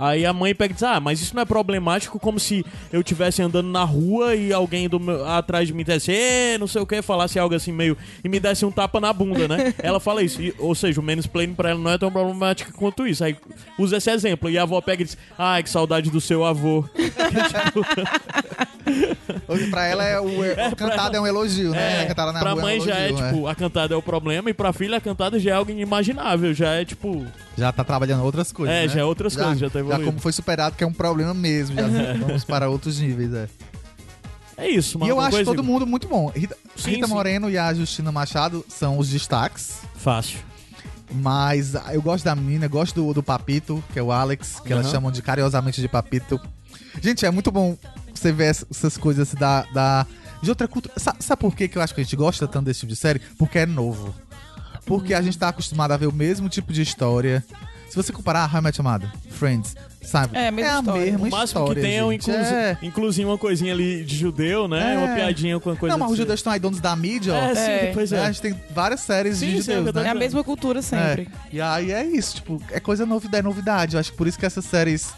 Aí a mãe pega e diz: Ah, mas isso não é problemático como se eu estivesse andando na rua e alguém do meu- atrás de mim dissesse, "Ê, não sei o que, falasse algo assim meio. e me desse um tapa na bunda, né? [LAUGHS] ela fala isso. E- ou seja, o mansplaining pra ela não é tão problemático quanto isso. Aí usa esse exemplo. E a avó pega e diz: Ai, que saudade do seu avô. [LAUGHS] [LAUGHS] Hoje, pra ela, é o, a cantada é um elogio, né? É, a cantada na pra rua mãe é um já é elogio, tipo, a cantada é o problema, e pra filha a cantada já é algo inimaginável. Já é tipo. Já tá trabalhando outras coisas. É, né? já é outras coisas, já tá evoluindo. como foi superado, que é um problema mesmo. Já [LAUGHS] vamos para outros níveis, é. É isso, E mano. eu uma acho todo mundo muito bom. Rita, Sim, Rita sim. Moreno e a Justina Machado são os destaques. Fácil. Mas ah, eu gosto da menina, eu gosto do, do Papito, que é o Alex, que elas Aham. chamam de carinhosamente de Papito. Gente, é muito bom você ver ess- essas coisas da, da, de outra cultura. Sa- Sabe, por que eu acho que a gente gosta tanto desse tipo de série? Porque é novo. Porque a gente tá acostumado a ver o mesmo tipo de história. Se você comparar How I Met Your Mother, Friends, sabe? É, a mesma a história. mesma O máximo história, que tem é um É. inclusive uma coisinha ali de judeu, né? É. Uma piadinha com a coisa Não, mas os ser- judeus estão aí donos da mídia, ó. É, sim, É. pois é. A gente tem várias séries Sim, de sim, é judeus. É né? a mesma cultura sempre. É. E aí é isso, tipo, é coisa novidade, é novidade. Eu acho que por isso que essas séries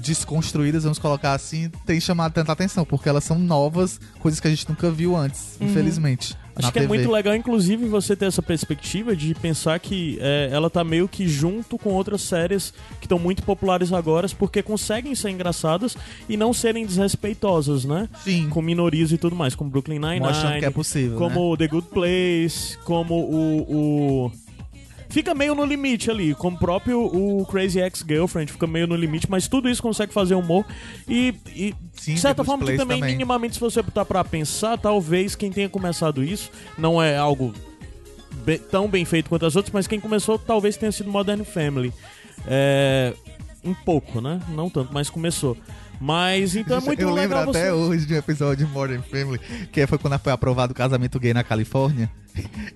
desconstruídas, vamos colocar assim, tem chamado tanta atenção, porque elas são novas, coisas que a gente nunca viu antes, Uhum. infelizmente. Acho que é TV. muito legal, inclusive, você ter essa perspectiva de pensar que é, ela tá meio que junto com outras séries que estão muito populares agora, porque conseguem ser engraçadas e não serem desrespeitosas, né? Sim, Com minorias e tudo mais, como Brooklyn Nine-Nine, que é possível, né? como The Good Place, como o, o- Fica meio no limite ali, como o próprio o Crazy Ex-Girlfriend fica meio no limite, mas tudo isso consegue fazer humor e, e Sim, de certa forma, Place também, também. minimamente, se você botar pra pensar, talvez quem tenha começado isso não é algo be- tão bem feito quanto as outras, mas quem começou talvez tenha sido Modern Family. É, um pouco, né? Não tanto, mas começou. Mas então é muito eu lembro legal até você. hoje de um episódio de Modern Family, que foi quando foi aprovado o casamento gay na Califórnia.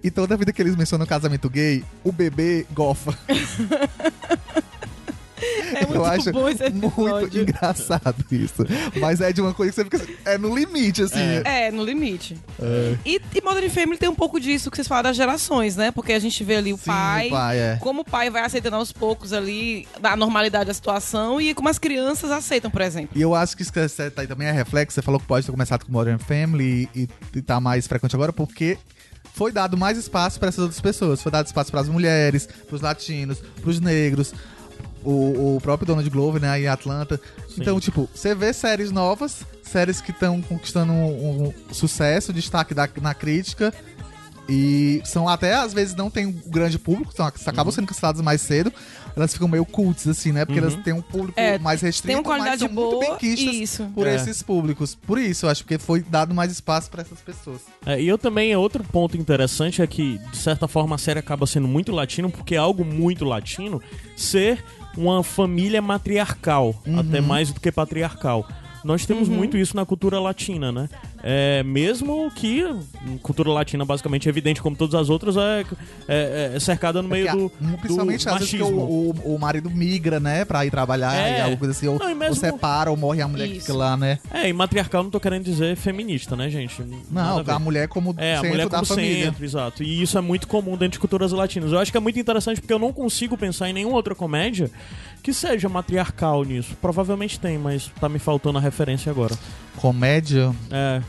E toda vida que eles mencionam casamento gay, o bebê gofa. [LAUGHS] É muito eu acho bom esse muito engraçado isso. Mas é de uma coisa que você fica assim, é no limite, assim. É, no limite. É. E, e Modern Family tem um pouco disso que vocês falam das gerações, né? Porque a gente vê ali o Sim, pai, o pai, é. como o pai vai aceitando aos poucos ali a normalidade da situação e como as crianças aceitam, por exemplo. E eu acho que isso que você tá aí também é reflexo. Você falou que pode ter começado com Modern Family e, e tá mais frequente agora porque foi dado mais espaço para essas outras pessoas. Foi dado espaço para as mulheres, para os latinos, para os negros. O, o próprio Donald Glover, né, aí em Atlanta. Então, tipo, você vê séries novas, séries que estão conquistando um, um sucesso, destaque da- na crítica. E são até, às vezes, não tem um grande público, são, acabam Uhum. sendo canceladas mais cedo. Elas ficam meio cults, assim, né? Porque elas têm um público É, mais restrito, Tem uma mas qualidade são muito boa. bem quistas Isso. por É. esses públicos. Por isso, eu acho que foi dado mais espaço pra essas pessoas. É, e eu também, outro ponto interessante é que, de certa forma, a série acaba sendo muito latino, porque é algo muito latino ser uma família matriarcal, até mais do que patriarcal. Nós temos muito isso na cultura latina, né? É, mesmo que a cultura latina, basicamente, é evidente como todas as outras, é, é- é cercada no meio Porque, do, principalmente do às vezes que machismo. o, o, o marido migra, né, pra ir trabalhar É. e alguma coisa assim, ou, Não, e ou mesmo- separa, ou morre a mulher que Isso. fica lá, né? É, e matriarcal não tô querendo dizer feminista, né, gente? Não, a ver. a mulher como É, a centro mulher da como família. centro, exato. E isso é muito comum dentro de culturas latinas. Eu acho que é muito interessante porque eu não consigo pensar em nenhuma outra comédia que seja matriarcal nisso. Provavelmente tem, mas tá me faltando a referência agora. Comédia, É.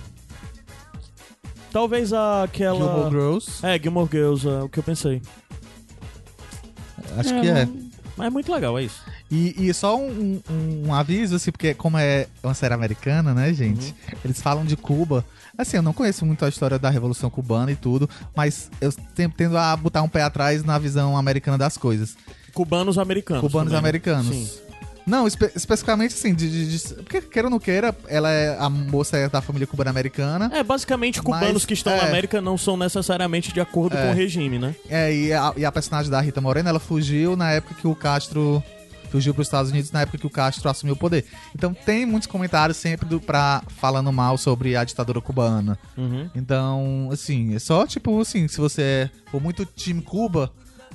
Talvez aquela. Gilmore Girls, É, Gilmore Girls, é o que eu pensei. acho que é. Mas é muito legal, é isso. E, e só um, um- um aviso, assim, porque como é uma série americana, né, gente? Uhum. Eles falam de Cuba. Assim, eu não conheço muito a história da Revolução Cubana e tudo, mas eu sempre tendo a botar um pé atrás na visão americana das coisas. Cubanos americanos. Cubanos também. americanos. Sim. Não, espe- especificamente assim, de, de- de- porque queira ou não queira, ela é a moça é da família cubana-americana. É, basicamente, cubanos Mas, que estão é. na América não são necessariamente de acordo É. com o regime, né? É, e a, e a personagem da Rita Moreno, ela fugiu na época que o Castro. Fugiu para os Estados Unidos na época que o Castro assumiu o poder. Então tem muitos comentários sempre do, pra, falando mal sobre a ditadura cubana. Uhum. Então, assim, é só tipo assim, se você for muito time Cuba,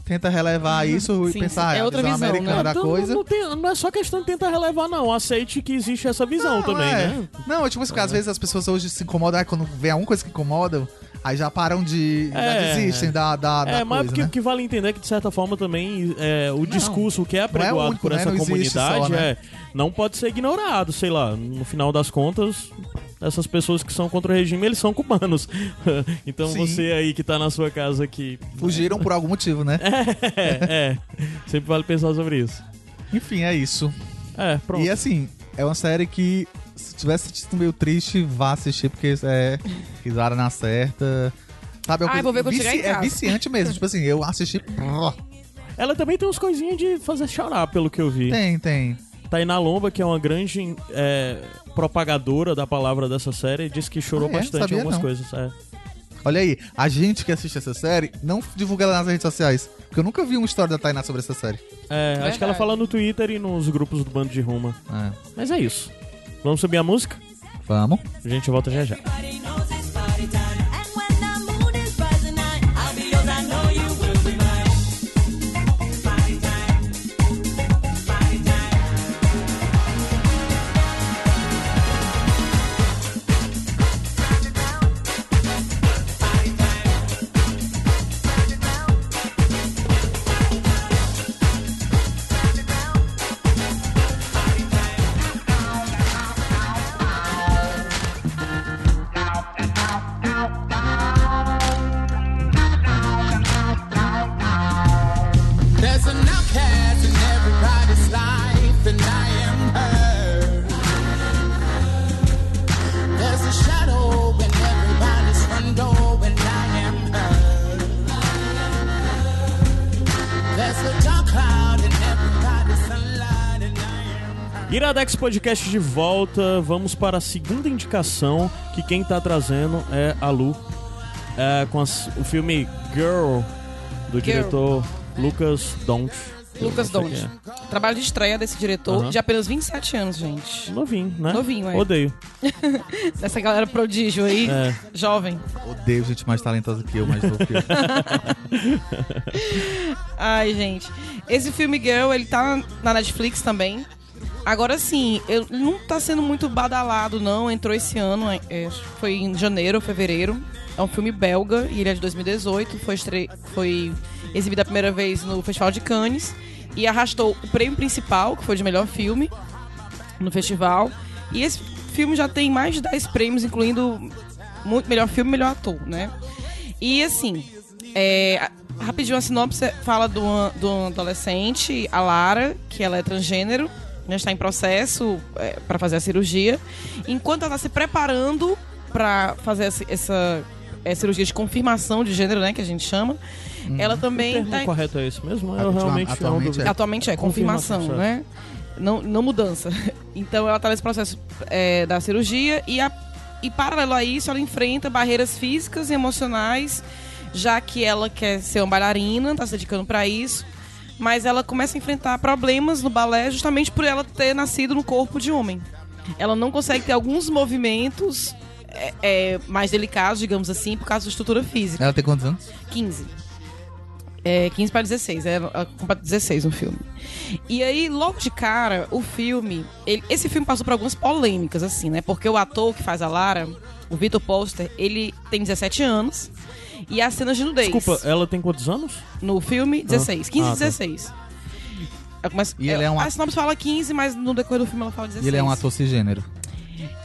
tenta relevar isso e Sim, pensar é a outra visão americana né? da Então, coisa. Não, tem- não é só questão de tentar relevar, não. Aceite que existe essa visão Não, também, é. né? Não, é tipo assim, porque às vezes as pessoas hoje se incomodam, aí quando vê alguma coisa que incomoda, aí já param de. já É. desistem da, da, da É, mas coisa, o que, né? que vale entender é que, de certa forma, também é, o discurso que é apregoado único, por né? essa Não comunidade só, né? é, não pode ser ignorado. Sei lá, no final das contas, essas pessoas que são contra o regime, eles são cubanos. [LAUGHS] então Sim. você aí que tá na sua casa que. Fugiram por algum motivo, né? [LAUGHS] É, é. Sempre vale pensar sobre isso. Enfim, é isso. É, pronto. E assim, é uma série que, se tivesse assistido meio triste, vá assistir, porque é risada na certa. Sabe, é coisa- vou ver quando chegar em É viciante mesmo. tipo assim, eu assisti. Ela também tem uns coisinhas de fazer chorar, pelo que eu vi. Tem, tem. Tainá Lomba, que é uma grande é, propagadora da palavra dessa série, disse que chorou Ah, é? bastante em Sabia algumas não. coisas. É. Olha aí, a gente que assiste essa série, não divulga ela nas redes sociais. Porque eu nunca vi uma história da Tainá sobre essa série. É, acho que ela fala no Twitter e nos grupos do Bando de Ruma. É. Mas é isso. Vamos subir a música? Vamos. A gente volta já já. Podcast de volta. Vamos para a segunda indicação, que quem tá trazendo é a Lu. É, com as- o filme Girl, do diretor Lucas Dont. Lucas Dont. quem Trabalho de estreia desse diretor de apenas 27 anos, gente. é. Novinho, né? Novinho, é. Odeio. [LAUGHS] Dessa galera prodígio aí, É. jovem. Odeio gente mais talentosa que eu, mais novo que eu. [LAUGHS] Ai, gente. Esse filme Girl, ele tá na Netflix também. Agora sim, eu, não tá sendo muito badalado, não. Entrou esse ano, é, é, foi em janeiro fevereiro. É um filme belga e ele é de 2018. Foi, estre... foi exibido a primeira vez no Festival de Cannes e arrastou o prêmio principal, que foi de melhor filme, no festival. E esse filme já tem mais de 10 prêmios, incluindo muito melhor filme e melhor ator, né? E assim, é, rapidinho a sinopse fala de uma, de uma adolescente, a Lara, que ela é transgênero, né, está em processo para fazer a cirurgia. Enquanto ela está se preparando para fazer essa, essa é, cirurgia de confirmação de gênero, né, que a gente chama, ela O também termo tá, correto é esse mesmo? Eu realmente atualmente ando- é. Atualmente é, Confirmação, confirmação, né? Não, não mudança. [LAUGHS] Então ela tá nesse processo é, da cirurgia e, a- e paralelo a isso ela enfrenta barreiras físicas e emocionais, já que ela quer ser uma bailarina, tá se dedicando para isso. Mas ela começa a enfrentar problemas no balé justamente por ela ter nascido no corpo de homem. Ela não consegue ter alguns movimentos é, é, mais delicados, digamos assim, por causa da estrutura física. Ela tem quantos anos? 15. É, 15 para 16, é completa 16 no filme. E aí, logo de cara, o filme. ele- esse filme passou por algumas polêmicas, assim, né? Porque o ator que faz a Lara, o Victor Poster, ele tem 17 anos. E as cenas de nudez. Desculpa, ela tem quantos anos? No filme, 16. 15 Ah, e tá. 16. Eu começo- E ele é um A sinopse fala 15, mas no decorrer do filme ela fala 16. E ele é um ator cisgênero.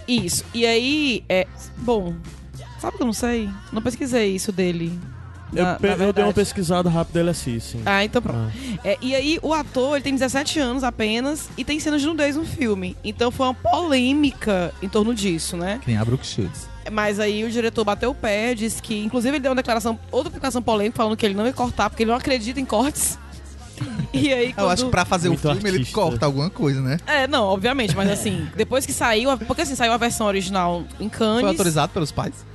Isso. E aí, é. Bom, sabe que eu não sei? Não pesquisei isso dele. Eu, na- pe- na eu dei uma pesquisada rápida, ele é cis, sim. Ah, então pronto. É, e aí, o ator, ele tem 17 anos apenas e tem cenas de nudez no filme. Então foi uma polêmica em torno disso, né? Que nem a Brooke Shields. Mas aí o diretor bateu o pé, disse que. Inclusive, ele deu uma declaração, outra declaração polêmica, falando que ele não ia cortar, porque ele não acredita em cortes. [LAUGHS] E aí, Eu quando... acho que pra fazer Muito o filme ele artista. corta alguma coisa, né? É, não, obviamente, mas assim, [LAUGHS] depois que saiu, porque assim, saiu a versão original em Cannes. Foi autorizado pelos pais?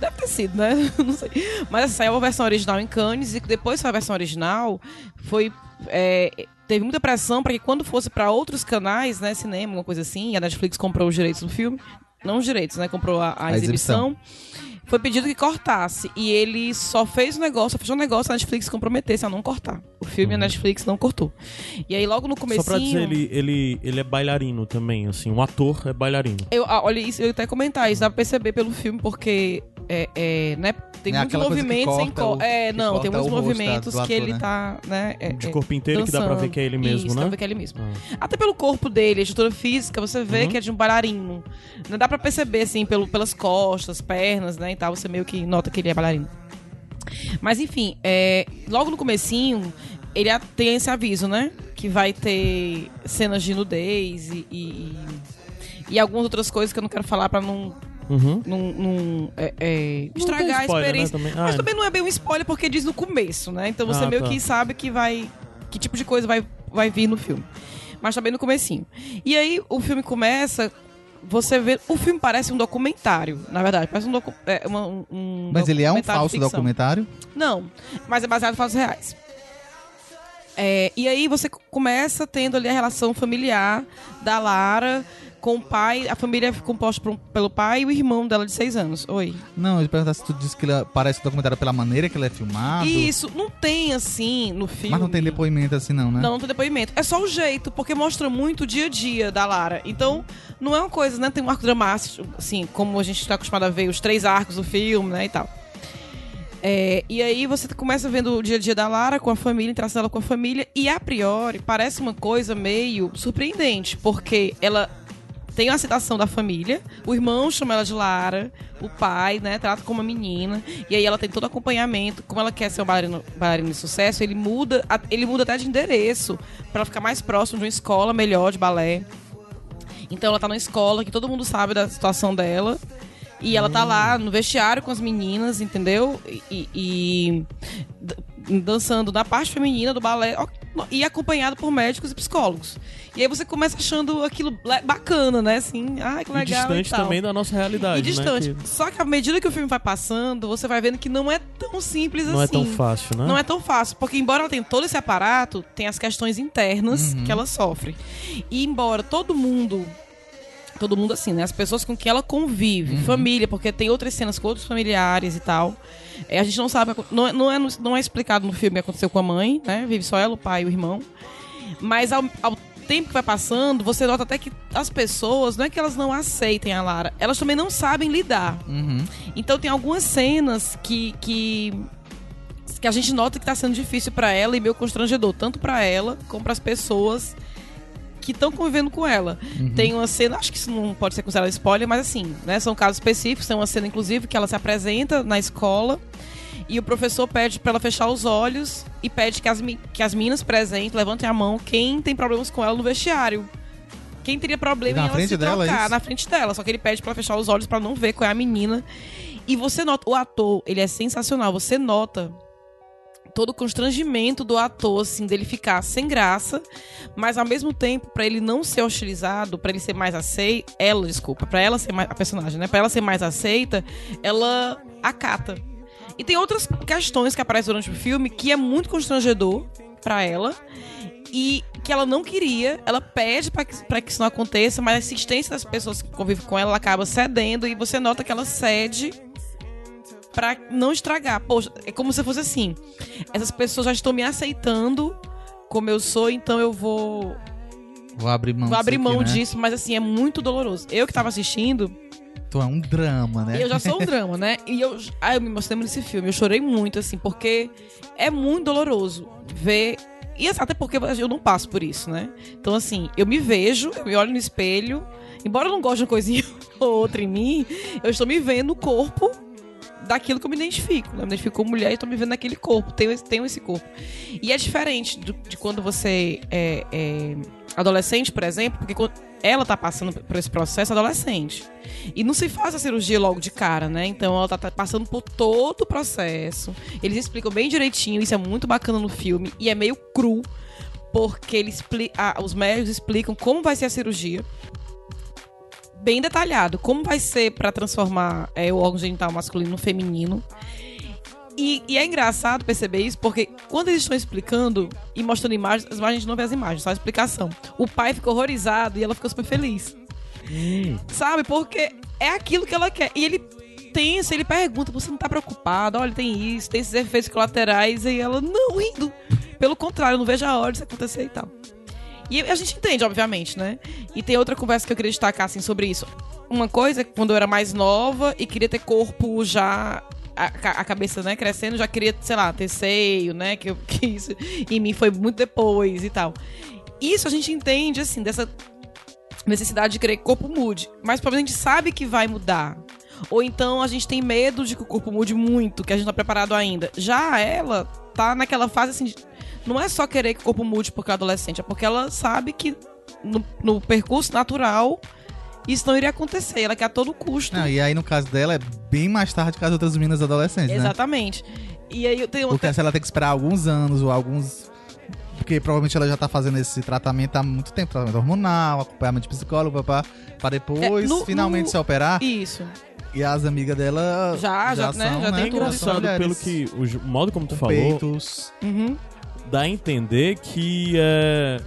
Deve ter sido, né? [LAUGHS] Não sei. Mas assim, saiu a versão original em Cannes e depois saiu a versão original, foi. é, teve muita pressão para que quando fosse para outros canais, né, cinema, uma coisa assim, e a Netflix comprou os direitos do filme. Não os direitos, né? Comprou a, a A exibição. Foi pedido que cortasse. E ele só fez o negócio, só fechou o negócio, a Netflix se comprometesse a não cortar. O filme a Netflix não cortou. E aí logo no comecinho... Só pra dizer, ele, ele, ele é bailarino também, assim, um ator é bailarino. Eu, olha, isso, eu ia até comentar isso, dá pra perceber pelo filme, porque é, é, né, tem É muitos movimentos corta co- o- É, que não, tem muitos movimentos da- do que ator, ele né? tá, né? é- De é, corpo inteiro que dá pra ver dançando. que é ele mesmo, Isso, dá né? pra ver que é ele mesmo. Ah. Até pelo corpo dele, a estrutura física, você vê Uhum. que é de um bailarino. Não dá pra perceber, assim, pelo, pelas costas, pernas, né, e tal, você meio que nota que ele é bailarino. Mas enfim, é, logo no comecinho, ele tem esse aviso, né? Que vai ter cenas de nudez e, e, e algumas outras coisas que eu não quero falar pra não, Uhum. não, não, é, é, estragar a spoiler, né, experiência. também? Mas Ah, também não é bem um spoiler porque diz no começo, né? Então você Ah, meio tá. que sabe que vai. que tipo de coisa vai, vai vir no filme. Mas também no comecinho. E aí o filme começa. Você vê. O filme parece um documentário, na verdade. Parece um, docu, é, uma- um- Mas ele é um falso ficção. documentário? Não, mas é baseado em fatos reais. É, e aí você começa tendo ali a relação familiar da Lara com o pai. A família é composta por pelo pai e o irmão dela de seis anos. Oi. Não, eu ia perguntar se tu disse que ele parece um documentário pela maneira que ele é filmado. Isso, não tem assim no filme. Mas não tem depoimento assim, não, né? Não, não tem depoimento. É só o jeito, porque mostra muito o dia a dia da Lara. Então, não é uma coisa, né? Tem um arco dramático, assim, como a gente está acostumado a ver os três arcos do filme, né? E tal. É, e aí você começa vendo o dia a dia da Lara com a família, interação dela com a família, e a priori parece uma coisa meio surpreendente, porque ela tem uma citação da família, o irmão chama ela de Lara, o pai, né, trata como uma menina, e aí ela tem todo acompanhamento, como ela quer ser uma bailarina, bailarina de sucesso, ele muda, a- ele muda até de endereço para ficar mais próximo de uma escola melhor de balé. Então ela tá numa escola que todo mundo sabe da situação dela. E ela tá lá no vestiário com as meninas, entendeu? E, e- dançando na parte feminina do balé. E acompanhado por médicos e psicólogos. E aí você começa achando aquilo bacana, né? Assim, ah, que E legal distante e também da nossa realidade, E distante. né? Que Só que à medida que o filme vai passando, você vai vendo que não é tão simples não assim. é tão fácil, né? Não é tão fácil, porque embora ela tenha todo esse aparato, tem as questões internas Uhum. que ela sofre. E embora todo mundo todo mundo assim, né? As pessoas com quem ela convive, Uhum. família, porque tem outras cenas com outros familiares e tal. É, a gente não sabe, não é, não, é, não é explicado no filme o que aconteceu com a mãe, né? Vive só ela, o pai e o irmão. Mas ao, ao tempo que vai passando, você nota até que as pessoas, não é que elas não aceitem a Lara, elas também não sabem lidar. Uhum. Então tem algumas cenas que, que, que a gente nota que tá sendo difícil pra ela e meio constrangedor, tanto pra ela como para as pessoas que estão convivendo com ela. Tem uma cena, acho que isso não pode ser considerado spoiler, mas assim, né, são casos específicos, tem uma cena inclusive que ela se apresenta na escola e o professor pede pra ela fechar os olhos e pede que as, que as meninas presentes levantem a mão quem tem problemas com ela no vestiário. Quem teria problema Na em ela frente se dela, trocar, isso? na frente dela. Só que ele pede pra ela fechar os olhos pra não ver qual é a menina. E você nota, o ator, ele é sensacional. Você nota todo o constrangimento do ator, assim, dele ficar sem graça, mas ao mesmo tempo, pra ele não ser hostilizado, pra ele ser mais aceita, ela, desculpa, pra ela ser mais, a personagem, né? Pra ela ser mais aceita, ela acata. E tem outras questões que aparecem durante o filme que é muito constrangedor pra ela e que ela não queria, ela pede pra que, pra que isso não aconteça, mas a insistência das pessoas que convivem com ela, ela acaba cedendo e você nota que ela cede pra não estragar. Poxa, é como se fosse assim. Essas pessoas já estão me aceitando como eu sou, então eu vou, Vou abrir mão vou abrir disso aqui, mão né? disso, mas assim, é muito doloroso. Eu que tava assistindo, Tu é um drama, né? eu já sou um [LAUGHS] drama, né? E eu, ah, eu me mostrei nesse filme, eu chorei muito, assim, porque é muito doloroso ver. E assim, até porque eu não passo por isso, né? Então, assim, eu me vejo, eu me olho no espelho, embora eu não goste de uma coisinha [LAUGHS] ou outra em mim, eu estou me vendo no corpo daquilo que eu me identifico. né? Eu me identifico como mulher e estou me vendo naquele corpo, tenho, esse- tenho esse corpo. E é diferente do- de quando você é, é adolescente, por exemplo, porque ela tá passando por esse processo adolescente. E não se faz a cirurgia logo de cara, né? Então ela tá, tá passando por todo o processo. Eles explicam bem direitinho, isso é muito bacana no filme. E é meio cru, porque eles ah, os médicos explicam como vai ser a cirurgia. Bem detalhado, como vai ser pra transformar é, o órgão genital masculino no feminino. E, e é engraçado perceber isso, porque quando eles estão explicando e mostrando imagens, as imagens a gente não vê as imagens, só a explicação. O pai fica horrorizado e ela fica super feliz. Sabe? Porque é aquilo que ela quer. E ele tensa, ele pergunta: você não tá preocupada? Olha, tem isso, tem esses efeitos colaterais. E ela, não, rindo. Pelo contrário, eu não vejo a hora disso acontecer e tal. E a gente entende, obviamente, né? E tem outra conversa que eu queria destacar, assim, sobre isso. Uma coisa, quando eu era mais nova e queria ter corpo já... A, ca- a cabeça, né, crescendo, já queria, sei lá, ter seio, né? Que, [LAUGHS] que isso em mim foi muito depois e tal. Isso a gente entende, assim, dessa necessidade de querer que o corpo mude. Mas provavelmente a gente sabe que vai mudar. Ou então a gente tem medo de que o corpo mude muito, que a gente não tá preparado ainda. Já ela tá naquela fase assim de, não é só querer que o corpo mude porque é adolescente, é porque ela sabe que no, no percurso natural isso não iria acontecer. Ela quer a todo custo. Não, e aí, no caso dela, é bem mais tarde que as outras meninas adolescentes, né? Exatamente. E aí eu tenho Porque se ela tem que esperar alguns anos ou alguns. Porque provavelmente ela já tá fazendo esse tratamento há muito tempo tratamento hormonal, acompanhamento de psicólogo, papá, pra depois É, no- finalmente no- se operar. isso. E as amigas dela Já, já, né, são, já né? É tem tudo. engraçado pelo que o modo como tu com falou, peitos. Uhum. Dá a entender que é,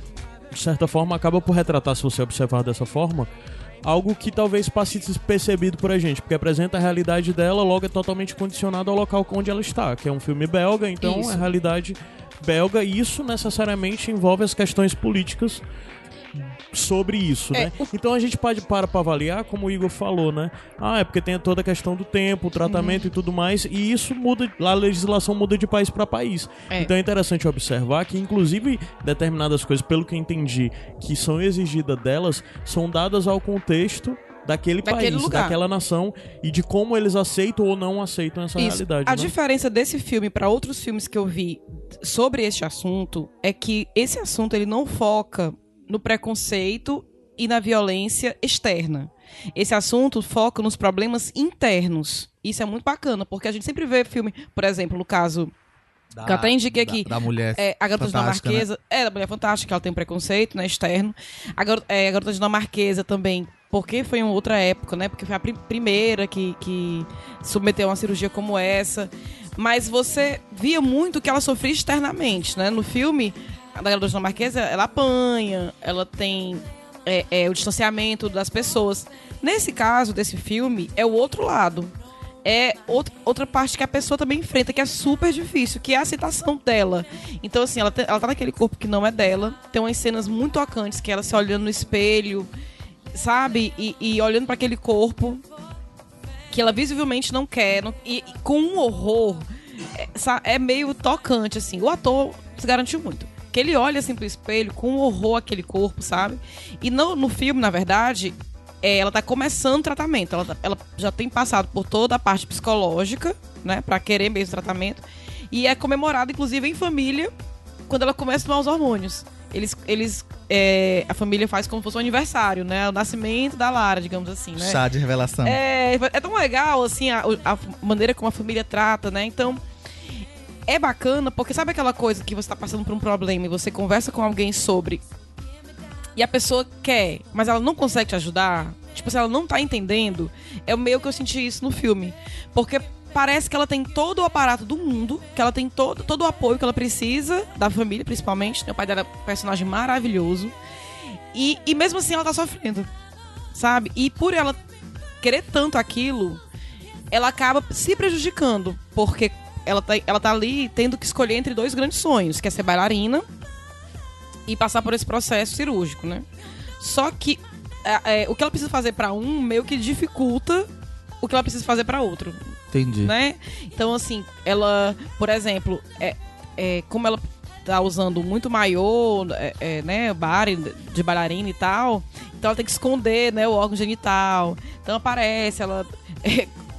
de certa forma acaba por retratar, se você observar dessa forma, algo que talvez passe despercebido por a gente, porque apresenta a realidade dela, logo é totalmente condicionado ao local onde ela está, que é um filme belga, então Isso. é a realidade belga, e isso necessariamente envolve as questões políticas sobre isso, É, né? Então a gente pode para pra avaliar, como o Igor falou, né? Ah, é porque tem toda a questão do tempo, o tratamento e tudo mais, e isso muda, a legislação muda de país para país. É. Então é interessante observar que, inclusive, determinadas coisas, pelo que eu entendi, que são exigidas delas, são dadas ao contexto daquele, Daquele país, lugar. daquela nação e de como eles aceitam ou não aceitam essa Isso. realidade. A né? diferença desse filme para outros filmes que eu vi sobre este assunto é que esse assunto ele não foca no preconceito e na violência externa. Esse assunto foca nos problemas internos. Isso é muito bacana, porque a gente sempre vê filme, por exemplo, no caso Da, Que eu até indiquei da- aqui. Da, mulher. É, a garota né? dinamarquesa. É, da mulher fantástica, ela tem um preconceito, né, externo. A, gar- é, a garota dinamarquesa também, porque foi uma outra época, né? Porque foi a pri- primeira que, que submeteu a uma cirurgia como essa. Mas você via muito que ela sofria externamente, né? No filme, a da garota dinamarquesa, ela apanha, ela tem é, é, o distanciamento das pessoas. Nesse caso desse filme, é o outro lado é outra, outra parte que a pessoa também enfrenta, que é super difícil, que é a aceitação dela. Então, assim, ela, ela tá naquele corpo que não é dela. Tem umas cenas muito tocantes, que ela se olhando no espelho, sabe? E, e olhando para aquele corpo que ela visivelmente não quer. não- e, e com um horror. É, é meio tocante, assim. O ator se garantiu muito. Que ele olha assim pro espelho com horror aquele corpo, sabe? E no, no filme, na verdade, é, ela tá começando o tratamento. Ela, ela já tem passado por toda a parte psicológica, né? Pra querer mesmo o tratamento. E é comemorado, inclusive, em família, quando ela começa a tomar os hormônios. Eles, eles é, a família faz como se fosse um aniversário, né? O nascimento da Lara, digamos assim, né? Chá de revelação. É, é tão legal, assim, a, a maneira como a família trata, né? Então, é bacana, porque sabe aquela coisa que você tá passando por um problema e você conversa com alguém sobre e a pessoa quer, mas ela não consegue te ajudar? Tipo, se ela não tá entendendo, é o meio que eu senti isso no filme. Porque parece que ela tem todo o aparato do mundo, que ela tem todo, todo o apoio que ela precisa, da família principalmente. né? O pai dela é um personagem maravilhoso. E, e mesmo assim ela tá sofrendo, sabe? E por ela querer tanto aquilo, ela acaba se prejudicando, porque ela tá, ela tá ali tendo que escolher entre dois grandes sonhos, que é ser bailarina e passar por esse processo cirúrgico, né? Só que é, é, o que ela precisa fazer pra um meio que dificulta o que ela precisa fazer pra outro, Entendi. né? Então, assim, ela, por exemplo, é, é, como ela tá usando muito maiô, é, é, né, bari de bailarina e tal, então ela tem que esconder, né, o órgão genital. Então aparece, ela...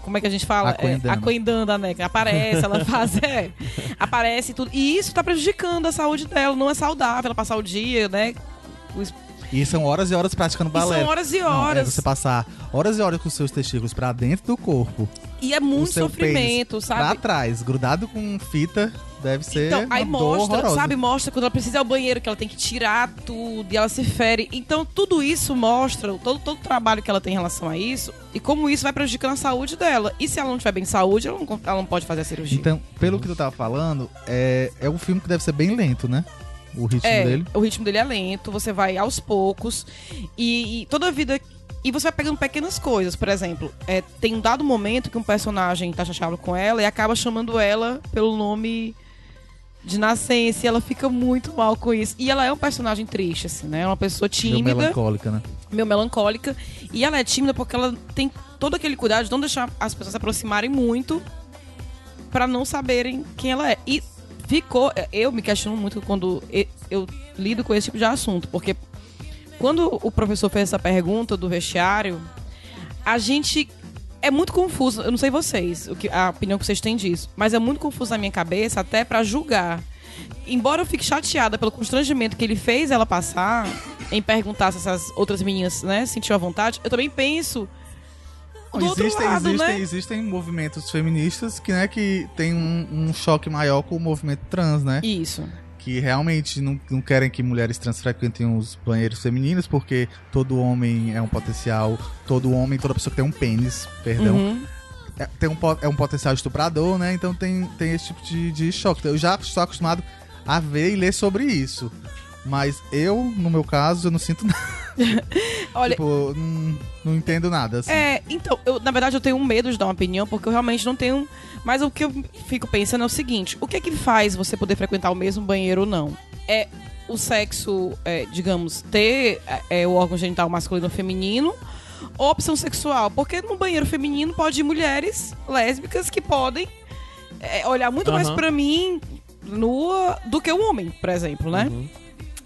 como é que a gente fala? Acoendando. É, acoendando, né? Aparece, ela faz, [LAUGHS] é, aparece e tudo. E isso tá prejudicando a saúde dela, não é saudável ela passar o dia, né? E são horas e horas praticando E balé. são horas e Não, é horas. você passar horas e horas com os seus testículos pra dentro do corpo. E é muito sofrimento, pênis Pra sabe? trás, grudado com fita, deve ser Então, aí mostra, horrorosa. sabe, mostra quando ela precisa ir ao banheiro, que ela tem que tirar tudo e ela se fere. Então, tudo isso mostra, todo, todo o trabalho que ela tem em relação a isso e como isso vai prejudicando a saúde dela. E se ela não tiver bem de saúde, ela não, ela não pode fazer a cirurgia. Então, pelo que tu tava falando, é, é um filme que deve ser bem lento, né? O ritmo é, dele. o ritmo dele é lento, você vai aos poucos e, e toda a vida. E você vai pegando pequenas coisas, por exemplo, é, tem um dado momento que um personagem tá chateado com ela e acaba chamando ela pelo nome de nascença e ela fica muito mal com isso. E ela é um personagem triste, assim, né? É uma pessoa Meio tímida. melancólica, né? meio melancólica. E ela é tímida porque ela tem todo aquele cuidado de não deixar as pessoas se aproximarem muito pra não saberem quem ela é. E ficou. Eu me questiono muito quando eu lido com esse tipo de assunto, porque quando o professor fez essa pergunta do vestiário, a gente. É muito confuso, eu não sei vocês, o que, a opinião que vocês têm disso, mas é muito confuso na minha cabeça até pra julgar. Embora eu fique chateada pelo constrangimento que ele fez ela passar em perguntar se essas outras meninas, né, sentiu a vontade, eu também penso do existem, lado, existem, né? existem movimentos feministas que, né, que tem um, um choque maior com o movimento trans, né? Isso. Que realmente não, não querem que mulheres trans frequentem os banheiros femininos, porque todo homem é um potencial. Todo homem, toda pessoa que tem um pênis, perdão, Uhum. é, tem um, é um potencial estuprador, né? Então tem, tem esse tipo de, de choque. Eu já estou acostumado a ver e ler sobre isso. Mas eu, no meu caso, eu não sinto [LAUGHS] nada. [LAUGHS] Olha, Tipo, não, não entendo nada. Assim. É, então, eu, na verdade eu tenho um medo de dar uma opinião, porque eu realmente não tenho. Mas o que eu fico pensando é o seguinte: o que é que faz você poder frequentar o mesmo banheiro ou não? É o sexo, é, digamos, ter é, o órgão genital masculino ou feminino, ou opção sexual? Porque no banheiro feminino pode ir mulheres lésbicas que podem é, olhar muito mais Aham. pra mim nua do que o homem, por exemplo, né? Uhum.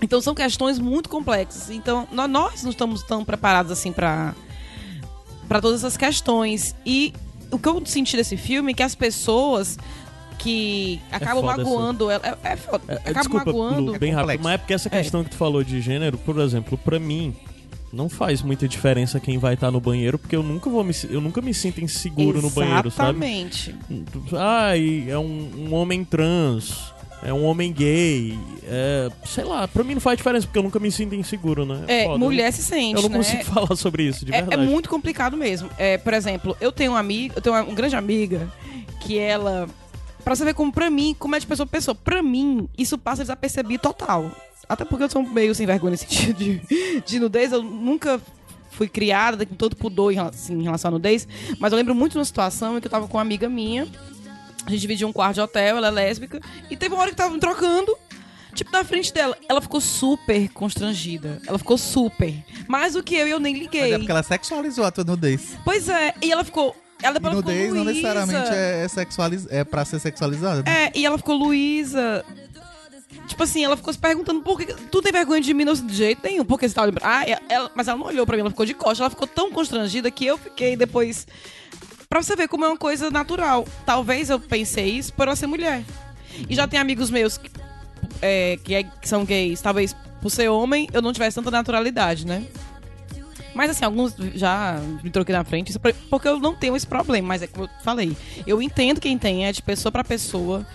Então são questões muito complexas. Então nó- nós não estamos tão preparados assim pra para todas essas questões. E o que eu senti desse filme é que as pessoas que acabam foda magoando ela é, é foda. É, é, acabam desculpa, magoando. Lu, bem É rápido, mas é porque essa questão que tu falou de gênero, por exemplo, pra mim, não faz muita diferença quem vai estar no banheiro, porque eu nunca vou me, eu nunca me sinto inseguro no banheiro, sabe? Exatamente. Ai, é um, um homem trans, é um homem gay, é, sei lá, pra mim não faz diferença, porque eu nunca me sinto inseguro, né? É, Foda. mulher se sente, Eu não né? consigo [LAUGHS] falar sobre isso, de É, verdade. é muito complicado mesmo. É, por exemplo, eu tenho uma amiga, eu tenho uma, uma grande amiga que ela. Pra você ver como, pra mim, como é de pessoa pra pessoa, pra mim, isso passa desapercebido total. Até porque eu sou meio sem vergonha nesse [LAUGHS] sentido de, de nudez, eu nunca fui criada com todo pudor em, rela- assim, em relação à nudez, mas eu lembro muito de uma situação em que eu tava com uma amiga minha, a gente dividia um quarto de hotel, ela é lésbica, e teve uma hora que tava me trocando, tipo, na frente dela. Ela ficou super constrangida. Ela ficou super. Mais do que eu e eu nem liguei. Mas é porque ela sexualizou a tua nudez. Pois é, e ela ficou. Ela depois ela ficou nudez não Luísa. necessariamente é, é, sexualiz... é pra ser sexualizada. né? É, e ela ficou Luísa. Tipo assim, ela ficou se perguntando por que. Tu tem vergonha de mim não, de jeito nenhum, porque você tá olhando. pra- Ah, ela, mas ela não olhou pra mim, ela ficou de costas. Ela ficou tão constrangida que eu fiquei depois. Pra você ver como é uma coisa natural. Talvez eu pensei isso por ela ser mulher. E já tem amigos meus que, é, que, é- que são gays, talvez por ser homem eu não tivesse tanta naturalidade, né? Mas assim, alguns já me troquei na frente, pra- porque eu não tenho esse problema, mas é como eu falei. Eu entendo quem tem, é de pessoa pra pessoa.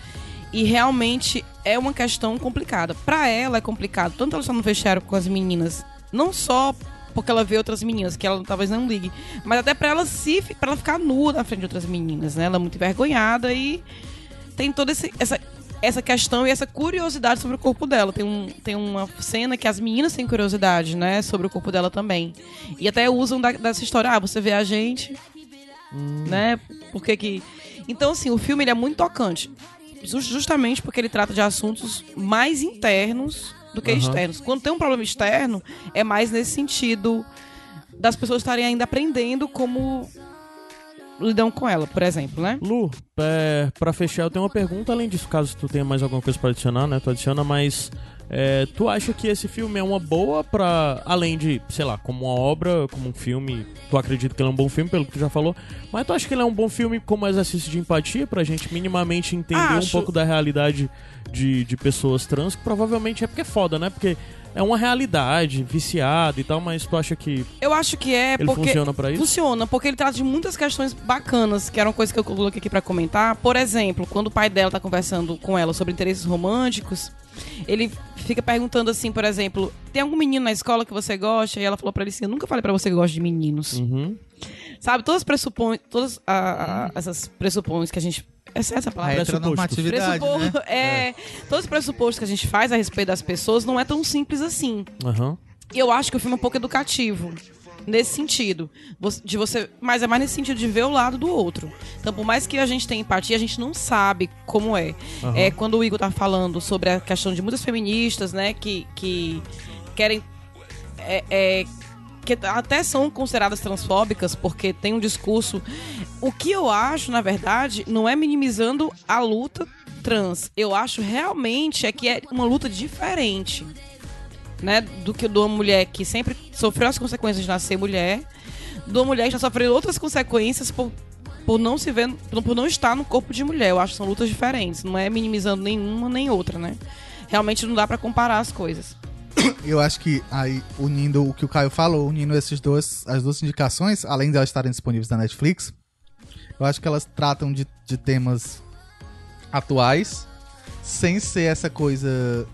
E realmente é uma questão complicada. Pra ela é complicado, tanto ela estar no vestiário com as meninas, não só porque ela vê outras meninas, que ela talvez não ligue, mas até pra ela se para ela ficar nua na frente de outras meninas, né? Ela é muito envergonhada e tem toda esse- essa essa questão e essa curiosidade sobre o corpo dela. Tem, um, tem uma cena que as meninas têm curiosidade, né, sobre o corpo dela também. E até usam da- dessa história, ah, você vê a gente, né? Por que que... Então, assim, o filme ele é muito tocante. Jus- Justamente porque ele trata de assuntos mais internos do que Aham. externos. Quando tem um problema externo, é mais nesse sentido das pessoas estarem ainda aprendendo como lidam com ela, por exemplo, né? Lu, é, pra fechar, eu tenho uma pergunta, além disso, caso tu tenha mais alguma coisa pra adicionar, né? Tu adiciona, mas é, tu acha que esse filme é uma boa pra. Além de, sei lá, como uma obra, como um filme, tu acredita que ele é um bom filme, pelo que tu já falou, mas tu acha que ele é um bom filme como exercício de empatia pra gente minimamente entender um Acho. pouco da realidade de, de pessoas trans, que provavelmente é porque é foda, né? Porque é uma realidade, viciada e tal, mas tu acha que Eu acho que é ele porque funciona pra isso? Funciona, porque ele trata de muitas questões bacanas, que eram coisas que eu coloquei aqui pra comentar. Por exemplo, quando o pai dela tá conversando com ela sobre interesses românticos, ele fica perguntando assim, por exemplo, tem algum menino na escola que você gosta? E ela falou pra ele assim, eu nunca falei pra você que gosta de meninos. Uhum. Sabe, todas pressupões, todas ah, ah, essas pressupões que a gente... Essa, essa A palavra? heteronormatividade, Pressupo- né? [LAUGHS] é, todos os pressupostos que a gente faz a respeito das pessoas não é tão simples assim. Aham. E eu acho que o filme é um pouco educativo. Nesse sentido. De você. Mas é mais nesse sentido de ver o lado do outro. Então, por mais que a gente tenha empatia, a gente não sabe como é. Aham. É quando o Igor tá falando sobre a questão de muitas feministas, né, que, que querem. é, é, que até são consideradas transfóbicas porque tem um discurso. O que eu acho, na verdade, não é minimizando a luta trans. Eu acho realmente é que é uma luta diferente né, do que de uma mulher que sempre sofreu as consequências de nascer mulher, de uma mulher que já sofreu outras consequências por, por não se ver, por não estar no corpo de mulher. Eu acho que são lutas diferentes, não é minimizando nenhuma nem outra, né? Realmente não dá pra comparar as coisas. Eu acho que aí, unindo o que o Caio falou, unindo esses dois, as duas indicações, além de elas estarem disponíveis na Netflix, eu acho que elas tratam de, de temas atuais, sem ser essa coisa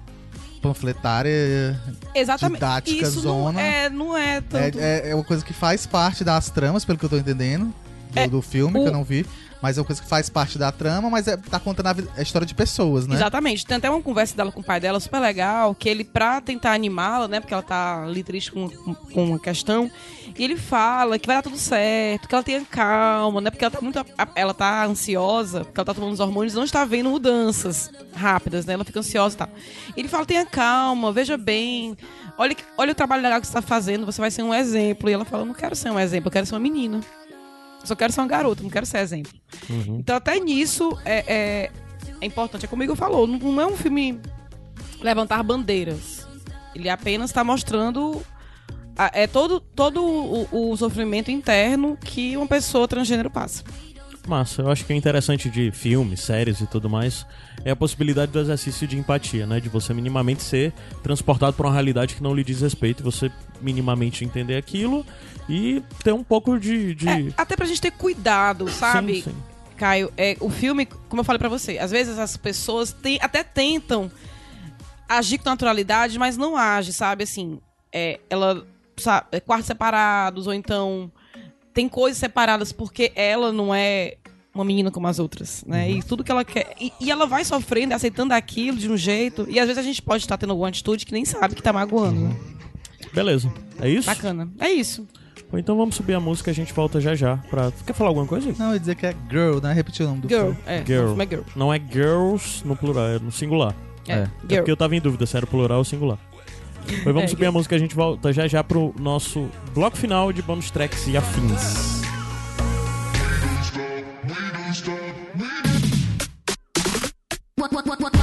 panfletária. Exatamente. Didática Isso zona. não é, não é É, tanto. é, é uma coisa que faz parte das tramas, pelo que eu tô entendendo, do, É, do filme, o- que eu não vi. Mas é uma coisa que faz parte da trama, mas é, tá contando a, a história de pessoas, né? Exatamente. Tem até uma conversa dela com o pai dela super legal, que ele, pra tentar animá-la, né? Porque ela tá ali triste com, com, uma questão. E ele fala que vai dar tudo certo, que ela tenha calma, né? Porque ela tá muito. Ela tá ansiosa, porque ela tá tomando os hormônios não está vendo mudanças rápidas, né? Ela fica ansiosa e tal. Ele fala: tenha calma, veja bem. Olha, olha o trabalho legal que você tá fazendo, você vai ser um exemplo. E ela fala: não quero ser um exemplo, eu quero ser uma menina. Eu só quero ser uma garota, não quero ser exemplo. Então, até nisso é, é, é importante. É como o falou, não, não é um filme levantar bandeiras. Ele apenas está mostrando a- é todo, todo o, o sofrimento interno que uma pessoa transgênero passa. Massa, eu acho que o interessante de filmes, séries e tudo mais é a possibilidade do exercício de empatia, né? De você minimamente ser transportado para uma realidade que não lhe diz respeito, e você minimamente entender aquilo e ter um pouco de. de... É, até pra gente ter cuidado, sabe? Sim, sim. Caio, é, o filme, como eu falei pra você, às vezes as pessoas tem- até tentam agir com naturalidade, mas não age, sabe? Assim, é, ela, sabe, é, quartos separados, ou então tem coisas separadas porque ela não é uma menina como as outras, né? E tudo que ela quer. E, e ela vai sofrendo, aceitando aquilo de um jeito. E às vezes a gente pode estar tendo alguma atitude que nem sabe que tá magoando. né? Beleza, é isso? Bacana. É isso. Ou então vamos subir a música e a gente volta já já. Pra... Quer falar alguma coisa? Não, eu ia dizer que é girl, né? Repetir o nome do Girl. filme. É, Girl. o filme é girl. Não é girls no plural, é no singular. É, É. É girl. porque eu tava em dúvida se era plural ou singular. Pois vamos É, subir a música e a gente volta já já pro nosso bloco final de bonus tracks e afins. One, one, one, one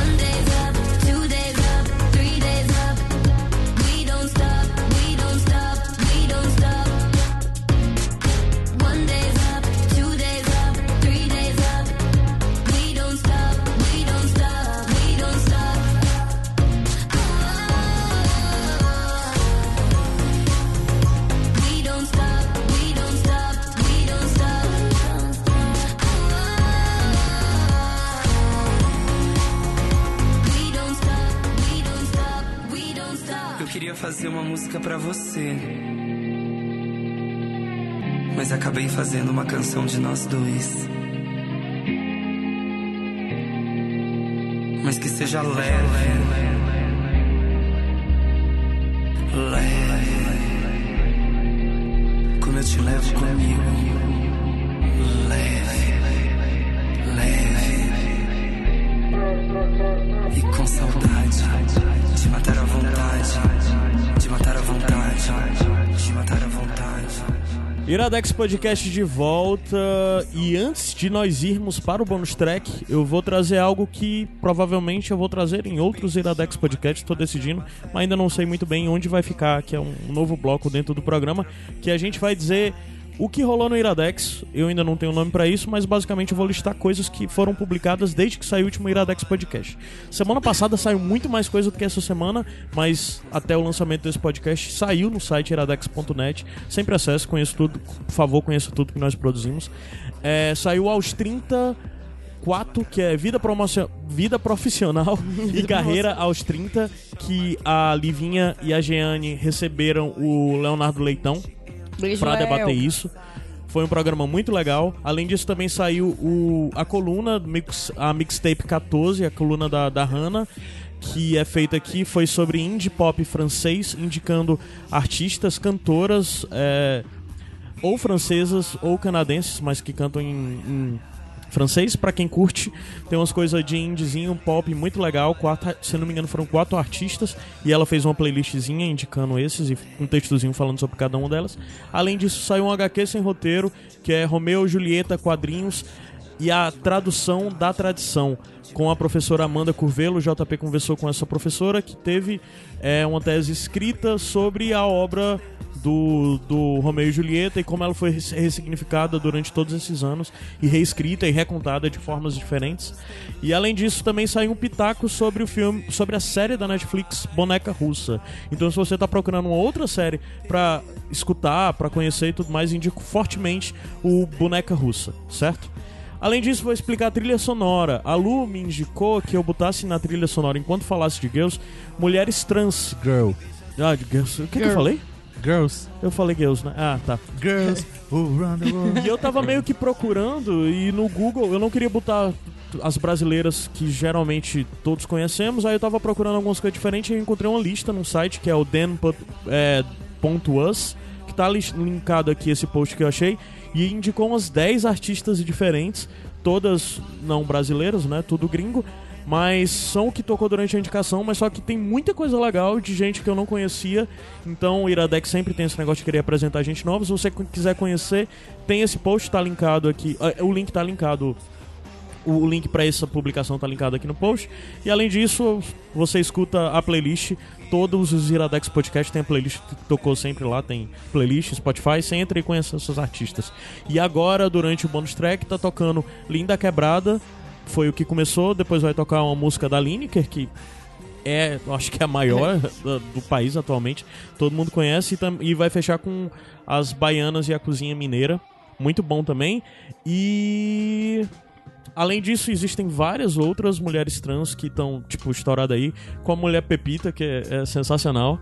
fazer uma música pra você. Mas acabei fazendo uma canção de nós dois. Mas que seja leve. Leve. Como eu te levo comigo. Leve. Leve. E com saudade de matar a vontade, de matar a vontade, de matar a vontade. Iradex Podcast de volta e antes de nós irmos para o bonus track, eu vou trazer algo que provavelmente eu vou trazer em outros Iradex Podcasts, estou decidindo, mas ainda não sei muito bem onde vai ficar, que é um novo bloco dentro do programa, que a gente vai dizer o que rolou no Iradex. Eu ainda não tenho nome para isso, mas basicamente eu vou listar coisas que foram publicadas desde que saiu o último Iradex Podcast. Semana passada saiu muito mais coisa do que essa semana, mas até o lançamento desse podcast saiu no site iradex.net. Sempre acesse, conheça tudo, por favor, conheça tudo que nós produzimos. É, saiu aos 30 4, que é Vida, Promocio... Vida Profissional [LAUGHS] e Carreira aos 30, que a Livinha e a Jeane receberam o Leonardo Leitão para debater isso. Foi um programa muito legal. Além disso, também saiu o, a coluna, mix, a Mixtape 14, a coluna da, da Hannah, que é feita aqui, foi sobre indie pop francês, indicando artistas, cantoras, é, ou francesas ou canadenses, mas que cantam em, em francês. Pra quem curte, tem umas coisas de indiezinho, pop muito legal. Quatro, se não me engano, foram quatro artistas e ela fez uma playlistzinha indicando esses e um textozinho falando sobre cada uma delas. Além disso, saiu um HQ sem roteiro, que é Romeu Julieta Quadrinhos e a tradução da tradição com a professora Amanda Curvelo. O JP conversou com essa professora que teve é, uma tese escrita sobre a obra do, do Romeu e Julieta e como ela foi res- ressignificada durante todos esses anos e reescrita e recontada de formas diferentes. E além disso, também saiu um pitaco sobre o filme, sobre a série da Netflix Boneca Russa. Então, se você está procurando uma outra série para escutar, para conhecer e tudo mais, indico fortemente o Boneca Russa, certo? Além disso, vou explicar a trilha sonora. A Lu me indicou que eu botasse na trilha sonora, enquanto falasse de girls, mulheres trans. Girl. Ah, de girls. O que, que eu Girl. falei? Girls. Eu falei girls, né? Ah, tá. Girls [LAUGHS] who run the world. E eu tava meio que procurando e no Google eu não queria botar as brasileiras que geralmente todos conhecemos, aí eu tava procurando algumas coisas diferentes e encontrei uma lista num site que é o den.us, que tá linkado aqui esse post que eu achei, e indicou umas 10 artistas diferentes, todas não brasileiras, né? Tudo gringo. Mas são o que tocou durante a indicação, mas só que tem muita coisa legal de gente que eu não conhecia. Então o Iradex sempre tem esse negócio de querer apresentar gente nova. Se você quiser conhecer, tem esse post, tá linkado aqui. ah, O link tá linkado o link para essa publicação tá linkado aqui no post. E além disso, você escuta a playlist. Todos os Iradex Podcast tem a playlist que tocou sempre lá, tem playlist, Spotify. Você entra e conhece esses artistas. E agora, durante o bonus track, tá tocando Linda Quebrada. Foi o que começou, depois vai tocar uma música da Lineker, que é, eu acho que é a maior [LAUGHS] do, do país atualmente. Todo mundo conhece e, e vai fechar com as baianas e a cozinha mineira. Muito bom também. E além disso, existem várias outras mulheres trans que estão, tipo, estouradas aí. Com a mulher Pepita, que é, é sensacional.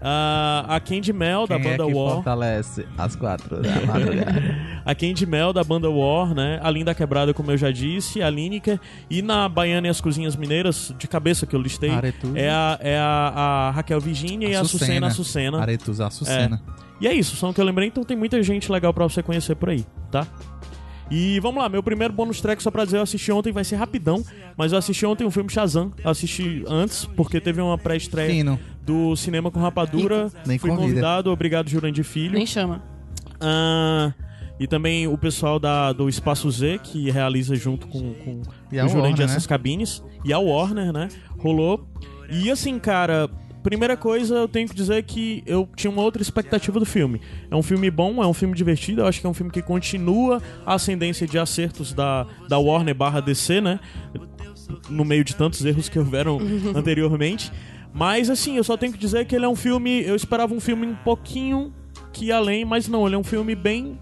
Ah, a Candy Mel, da Quem é banda que War. fortalece às quatro da [LAUGHS] madrugada? A Candy Mel da banda War, né? A Linda Quebrada, como eu já disse, a Lineker. E na Baiana e as Cozinhas Mineiras, de cabeça que eu listei, Aretusa. é, a, é a, a Raquel Virginia e a Sucena Açucena. Aretusa Açucena. E é isso, são o que eu lembrei, então tem muita gente legal pra você conhecer por aí, tá? E vamos lá, meu primeiro bônus track, só pra dizer, eu assisti ontem, vai ser rapidão, mas eu assisti ontem um filme Shazam. Eu assisti antes, porque teve uma pré-estreia do Cinema com Rapadura. Nem Fui convida. convidado, obrigado, Jurandir Filho. Nem chama. Ah, e também o pessoal da, do Espaço Z, que realiza junto com, com o Jurandir Warner, essas né? cabines. E a Warner, né? Rolou. E assim, cara, primeira coisa, eu tenho que dizer que eu tinha uma outra expectativa do filme. É um filme bom, é um filme divertido, eu acho que é um filme que continua a ascendência de acertos da, da Warner barra DC, né? No meio de tantos erros que houveram [LAUGHS] anteriormente. Mas assim, eu só tenho que dizer que ele é um filme. Eu esperava um filme um pouquinho que ia além, mas não, ele é um filme bem.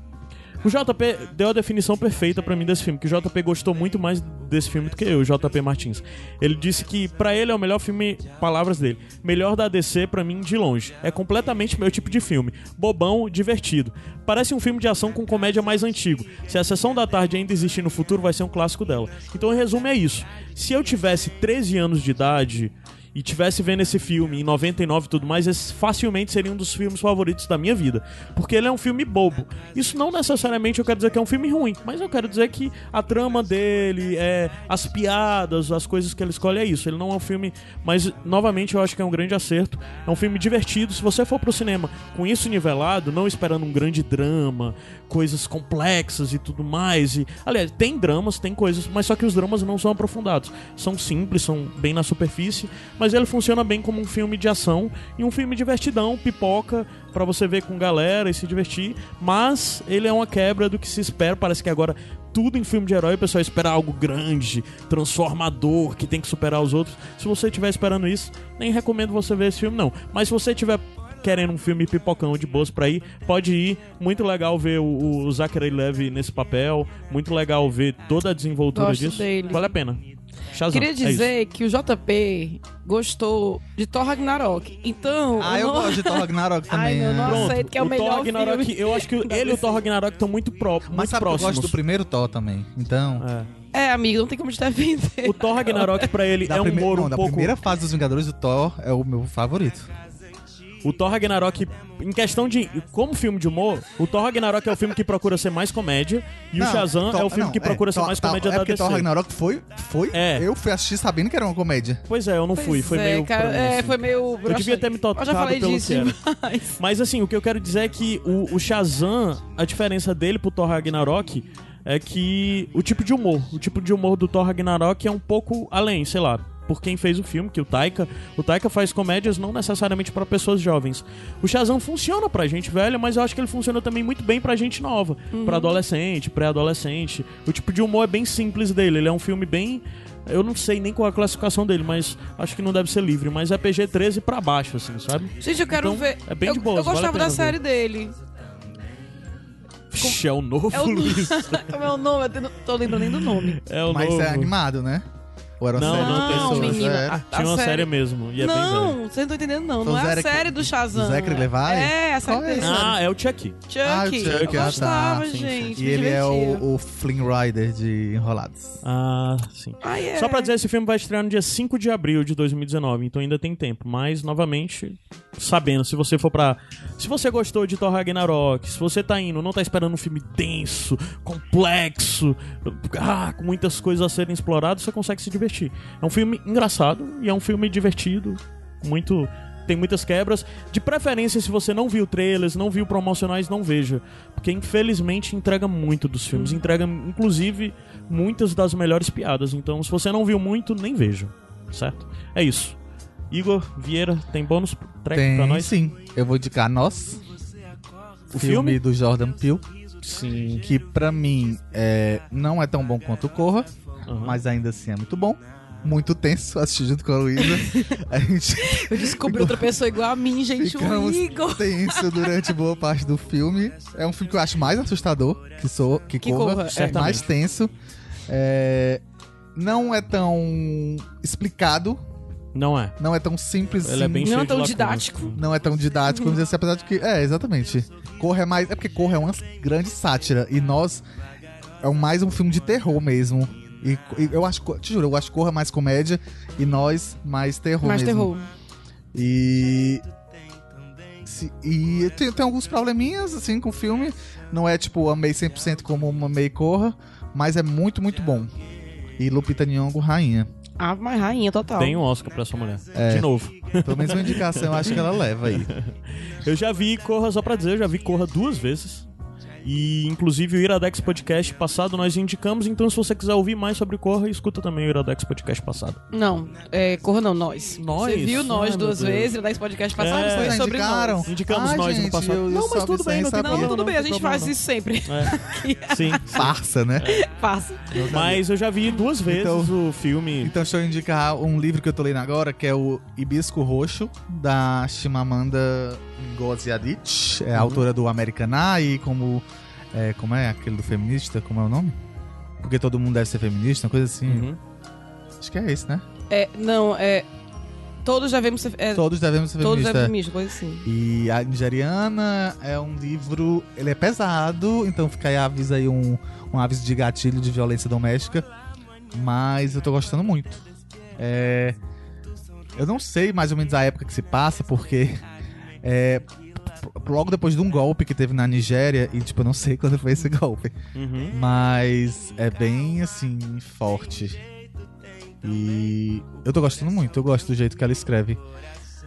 O JP deu a definição perfeita pra mim desse filme, que o JP gostou muito mais desse filme do que eu, o JP Martins. Ele disse que pra ele é o melhor filme, palavras dele, melhor da DC pra mim de longe. É completamente meu tipo de filme, bobão, divertido. Parece um filme de ação com comédia mais antigo. Se a sessão da tarde ainda existir no futuro, vai ser um clássico dela. Então, em resumo, é isso. Se eu tivesse 13 anos de idade e tivesse vendo esse filme em 99 e tudo mais, esse facilmente seria um dos filmes favoritos da minha vida. Porque ele é um filme bobo. Isso não necessariamente eu quero dizer que é um filme ruim, mas eu quero dizer que a trama dele, é, as piadas, as coisas que ele escolhe é isso. Ele não é um filme. Mas, novamente, eu acho que é um grande acerto. É um filme divertido. Se você for pro cinema com isso nivelado, não esperando um grande drama, coisas complexas e tudo mais. E, aliás, tem dramas, tem coisas, mas só que os dramas não são aprofundados. São simples, são bem na superfície, mas ele funciona bem como um filme de ação e um filme divertidão, pipoca, pra você ver com galera e se divertir. Mas ele é uma quebra do que se espera. Parece que agora tudo em filme de herói o pessoal espera algo grande, transformador, que tem que superar os outros. Se você estiver esperando isso, nem recomendo você ver esse filme, não. Mas se você tiver querendo um filme pipocão de boas pra ir, pode ir. Muito legal ver o, o Zachary Levi nesse papel. Muito legal ver toda a desenvoltura Gosto disso. dele. Vale a pena. Shazam, Queria é dizer que o JP gostou de Thor Ragnarok. Então. Ah, eu não- gosto de Thor Ragnarok [LAUGHS] também. Ai, meu, não né? aceito que é o, o melhor Thor Ragnarok, filme. eu acho que ele e o Thor Ragnarok estão muito, pró muito Mas sabe que eu próximos. gosto do primeiro Thor também. Então, É. É, amigo, não tem como te defender. O Thor Ragnarok pra ele da, é um prime- humor não, um da pouco... primeira fase dos Vingadores, o Thor é o meu favorito. O Thor Ragnarok, em questão de... Como filme de humor, o Thor Ragnarok é o filme que procura ser mais comédia e o Não, Shazam Thor- é o filme não, que procura ser Thor- mais comédia é da porque DC. Thor Ragnarok foi, foi É. eu fui assistir sabendo que era uma comédia. Pois é, eu não fui, foi é, meio... cara, mim, é, assim. foi meio. Eu devia ter me Eu já tocado falei pelo disso que. Mas assim, o que eu quero dizer é que o, o Shazam, a diferença dele pro Thor Ragnarok é que o tipo de humor, o tipo de humor do Thor Ragnarok é um pouco além, sei lá, por quem fez o filme, que o Taika, o Taika faz comédias não necessariamente pra pessoas jovens. O Shazam funciona pra gente velha, mas eu acho que ele funciona também muito bem pra gente nova, pra adolescente, pré-adolescente. O tipo de humor é bem simples dele, ele é um filme bem eu não sei nem qual é a classificação dele, mas acho que não deve ser livre, mas é PG-13 pra baixo, assim, sabe? Gente, eu quero Então, ver. é bem eu, de boas, Eu vale gostava pena da ver. série dele. Vixe, é o novo É o Luiz. [LAUGHS] Como é o nome? Eu não tô lembrando nem do nome. É o Mas novo. é animado, né? Ou era uma Não, série não, de tem pessoas? menina. Era? A Tinha uma série- série mesmo, e é bem não, vocês não estão entendendo, não. Não é a série do Shazam. o Zachary Levi? É, a série é dele. esse? Ah, é o Chucky. Chuck. Ah, o Chuck, eu ah, tá. gostava, Sim, sim. gente. E ele é o, o Flynn Rider de Enrolados. Ah, sim. Ah, é. Só pra dizer, esse filme vai estrear no dia 5 de abril de 2019, então ainda tem tempo. Mas, novamente, sabendo, se você for pra. Se você gostou de Thor Ragnarok, se você tá indo, não tá esperando um filme denso, complexo, ah, com muitas coisas a serem exploradas, você consegue se divertir. É um filme engraçado e é um filme divertido, muito tem muitas quebras. De preferência, se você não viu trailers, não viu promocionais, não veja. Porque infelizmente entrega muito dos filmes. Entrega, inclusive, muitas das melhores piadas. Então, se você não viu muito, nem veja. Certo? É isso. Igor Vieira, tem bônus track Tem pra nós? sim. Eu vou indicar Nós, O filme, filme? do Jordan Peele, Sim. que pra mim é, não é tão bom quanto o Corra, Aham. mas ainda assim é muito bom. Muito tenso assistir junto com a Luísa. [LAUGHS] a gente Eu descobri outra pessoa igual a mim, gente. O Igor. tenso durante boa parte do filme. É um filme que eu acho mais assustador que, sou, que, Que Corra. Corra, é. mais tenso. É, não é tão explicado, Não é. não é tão simples Ele é assim. bem Não é tão didático. Não é tão didático, vamos dizer assim, apesar de que. É, exatamente. Corra é mais. É porque Corra é uma grande sátira. E nós é mais um filme de terror mesmo. E, e eu acho. Te juro, eu acho Corra mais comédia e nós mais terror Mais mesmo. terror. E. se- e tem, tem alguns probleminhas, assim, com o filme. Não é tipo, amei 100% como amei Corra, mas é muito, muito bom. E Lupita Nyong'o, rainha. Ah, mas rainha total. Tem um Oscar pra essa mulher. É. De novo. Pelo menos uma indicação, eu acho que ela leva aí. [LAUGHS] Eu já vi Corra, só pra dizer, eu já vi Corra duas vezes. E inclusive o Iradex Podcast passado nós indicamos, então se você quiser ouvir mais sobre Corra, escuta também o Iradex Podcast passado. Não, é, Corra não, nós. Nós? Você viu nós Ai, duas meu Deus. vezes, dez podcast passado É. foi sobre indicaram? nós. Indicamos Ai, nós no gente, passado. eu- eu não, mas tudo bem, não. Não, problema. tudo bem, a gente problema faz não. isso sempre. É, [LAUGHS] sim. Farsa, né? Passa. Mas eu já vi duas vezes Então- o filme. Então deixa eu indicar um livro que eu tô lendo agora, que é o Hibisco Roxo, da Chimamanda Ngozi Adichie. É a autora do Americaná e como... É, como é aquele do feminista? Como é o nome? Porque todo mundo deve ser feminista, uma coisa assim. Uhum. Acho que é esse, né? É, não, é. Todos devemos ser. É, Todos devemos ser todos feministas. devemos ser coisa assim. E a Nigeriana é um livro. Ele é pesado, então fica aí aviso aí um, um aviso de gatilho de violência doméstica. Mas eu tô gostando muito. É, eu não sei mais ou menos a época que se passa, porque. É, logo depois de um golpe que teve na Nigéria, e tipo, eu não sei [LAUGHS] quando foi esse golpe. Uhum. Mas é bem assim, forte. E eu tô gostando muito, eu gosto do jeito que ela escreve.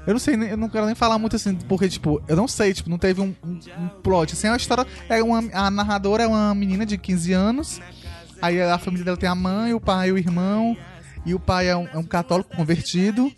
Eu não sei, eu não quero nem falar muito assim, porque, tipo, eu não sei, tipo, não teve um, um, um plot. Assim, a história. É uma, a narradora é uma menina de 15 anos. Aí a família dela tem a mãe, o pai e o irmão. E o pai é um, é um católico convertido.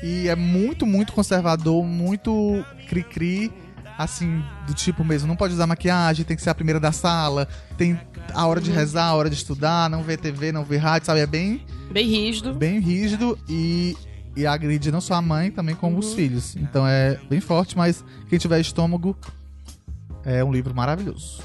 E é muito, muito conservador, muito cri-cri. Assim, do tipo mesmo, não pode usar maquiagem, tem que ser a primeira da sala. Tem a hora de rezar, a hora de estudar, não ver TV, não ver rádio, sabe? É bem Bem rígido. bem rígido e, e agride não só a mãe, também como os filhos. Então é bem forte, mas quem tiver estômago é um livro maravilhoso.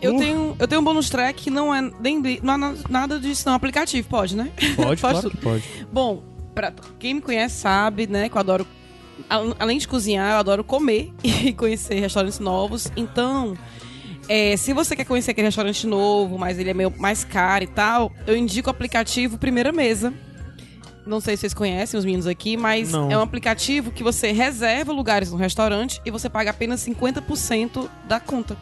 Eu Uh. tenho, eu tenho um bônus track que não é nem não é na- nada disso, não. Aplicativo, pode, né? Pode, [LAUGHS] Pode claro pode. Bom, pra quem me conhece sabe, né, que eu adoro. Além de cozinhar, eu adoro comer [LAUGHS] e conhecer restaurantes novos. Então, é, se você quer conhecer aquele restaurante novo, mas ele é meio mais caro e tal, eu indico o aplicativo Primeira Mesa. Não sei se vocês conhecem os meninos aqui, mas Não. é um aplicativo que você reserva lugares no restaurante e você paga apenas 50% da conta.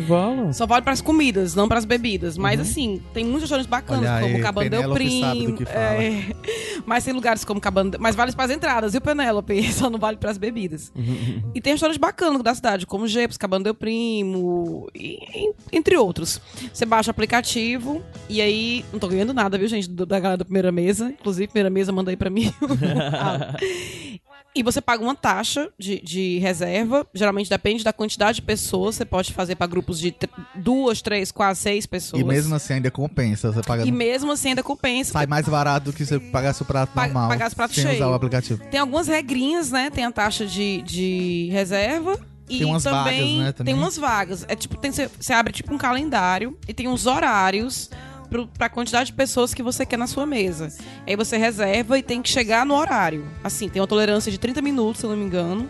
Vala. Só vale pras comidas, não pras bebidas. Mas assim, tem muitos restaurantes bacanas, Olha como aí, Cabana Del Penélope sabe do Primo. é. [LAUGHS] Mas tem lugares como Cabana Del- Mas vale pras entradas, viu, Penélope? [LAUGHS] Só não vale pras bebidas. e tem restaurantes bacanas da cidade, como Gepos, Cabana Del Primo, e, entre outros. Você baixa o aplicativo e aí. Não tô ganhando nada, viu, gente? Da galera da primeira mesa. Inclusive, primeira mesa, manda aí pra mim. [LAUGHS] Ah. E você paga uma taxa de, de reserva. Geralmente depende da quantidade de pessoas. Você pode fazer para grupos de duas, três, quase seis pessoas. E mesmo assim ainda compensa, você paga E mesmo assim ainda compensa. sai mais barato do que você pagasse o prato Pa- normal. pagasse o prato sem cheio. usar o aplicativo. Tem algumas regrinhas, né? Tem a taxa de, de reserva. E Tem umas também, vagas, né, também. Tem umas vagas. É tipo, tem, você abre tipo um calendário e tem uns horários pro, pra quantidade de pessoas que você quer na sua mesa. Aí você reserva e tem que chegar no horário. Assim, tem uma tolerância de 30 minutos, se eu não me engano.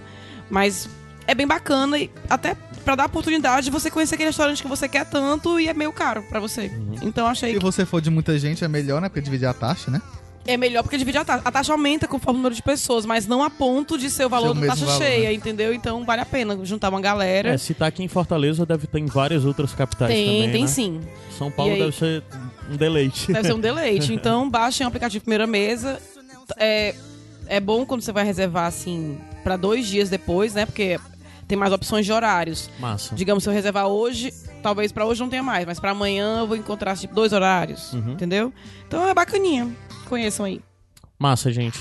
Mas é bem bacana e até pra dar a oportunidade de você conhecer aquele restaurante que você quer tanto e é meio caro pra você. Então achei Se que você for de muita gente, é melhor, né? Porque dividir a taxa, né? é melhor porque divide a taxa. A taxa aumenta conforme o número de pessoas, mas não a ponto de ser o valor da taxa valor, cheia, né? entendeu? Então vale a pena juntar uma galera. É, se tá aqui em Fortaleza, deve ter em várias outras capitais tem, também, tem né? sim. São Paulo E aí? deve ser um deleite. Deve ser um deleite. Então baixem o aplicativo Primeira Mesa. É, é bom quando você vai reservar assim pra dois dias depois, né? Porque tem mais opções de horários. Massa. Digamos, se eu reservar hoje, talvez pra hoje não tenha mais, mas pra amanhã eu vou encontrar tipo dois horários, Uhum. entendeu? Então é bacaninha. Conheçam aí. Massa, gente.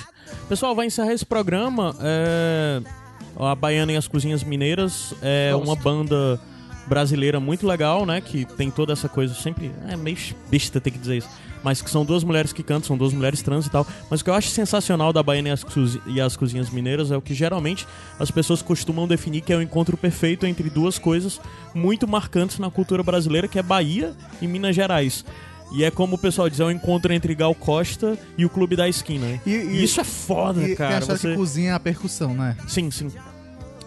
Pessoal, vai encerrar esse programa. É... A Baiana e as Cozinhas Mineiras é Gosto. uma banda brasileira muito legal, né? Que tem toda essa coisa sempre. É meio besta ter que dizer isso. Mas que são duas mulheres que cantam, são duas mulheres trans e tal. Mas o que eu acho sensacional da Baiana e as, e as Cozinhas Mineiras é o que geralmente as pessoas costumam definir que é o encontro perfeito entre duas coisas muito marcantes na cultura brasileira, que é Bahia e Minas Gerais. E é como o pessoal diz, é o encontro entre Gal Costa e o Clube da Esquina. né? E, E isso é foda, e a cara. história Você... que cozinha a percussão, né? Sim, sim.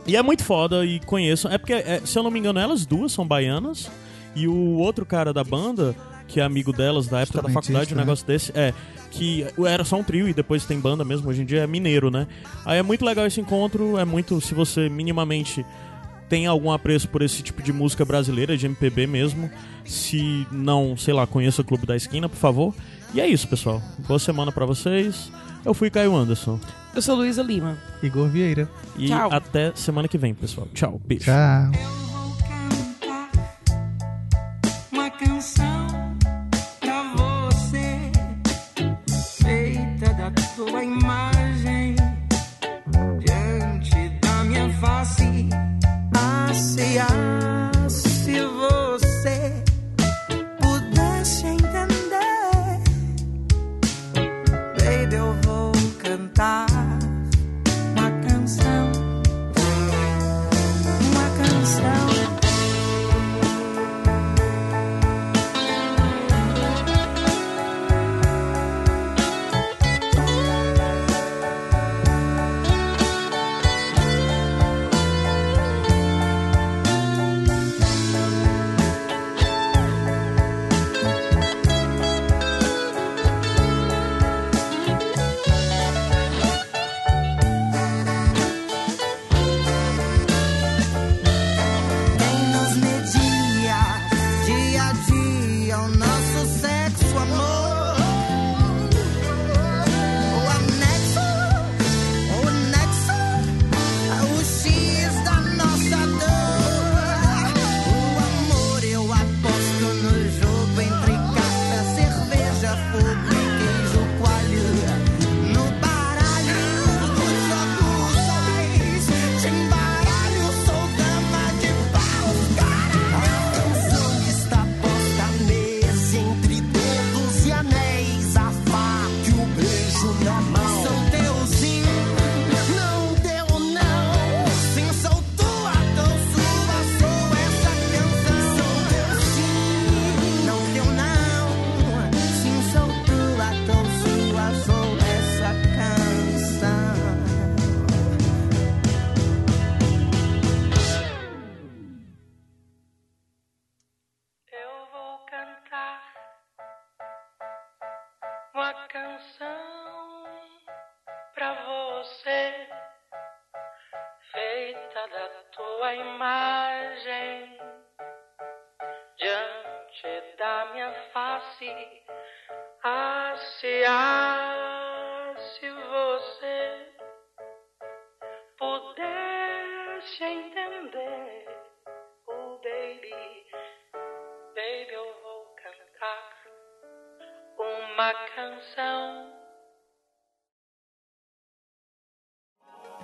E é muito foda e conheço. É porque, é, se eu não me engano, elas duas são baianas. E o outro cara da banda, que é amigo delas da época da faculdade, um né? negócio desse, é. Que era só um trio e depois tem banda mesmo, hoje em dia é mineiro, né? Aí é muito legal esse encontro, é muito. Se você minimamente tem algum apreço por esse tipo de música brasileira, de MPB mesmo. Se não, sei lá, conheça o Clube da Esquina, por favor. E é isso, pessoal. Boa semana pra vocês. Eu fui Caio Anderson. Eu sou Luísa Lima. Igor Vieira. E Tchau. até semana que vem, pessoal. Tchau. Beijo. Tchau. uma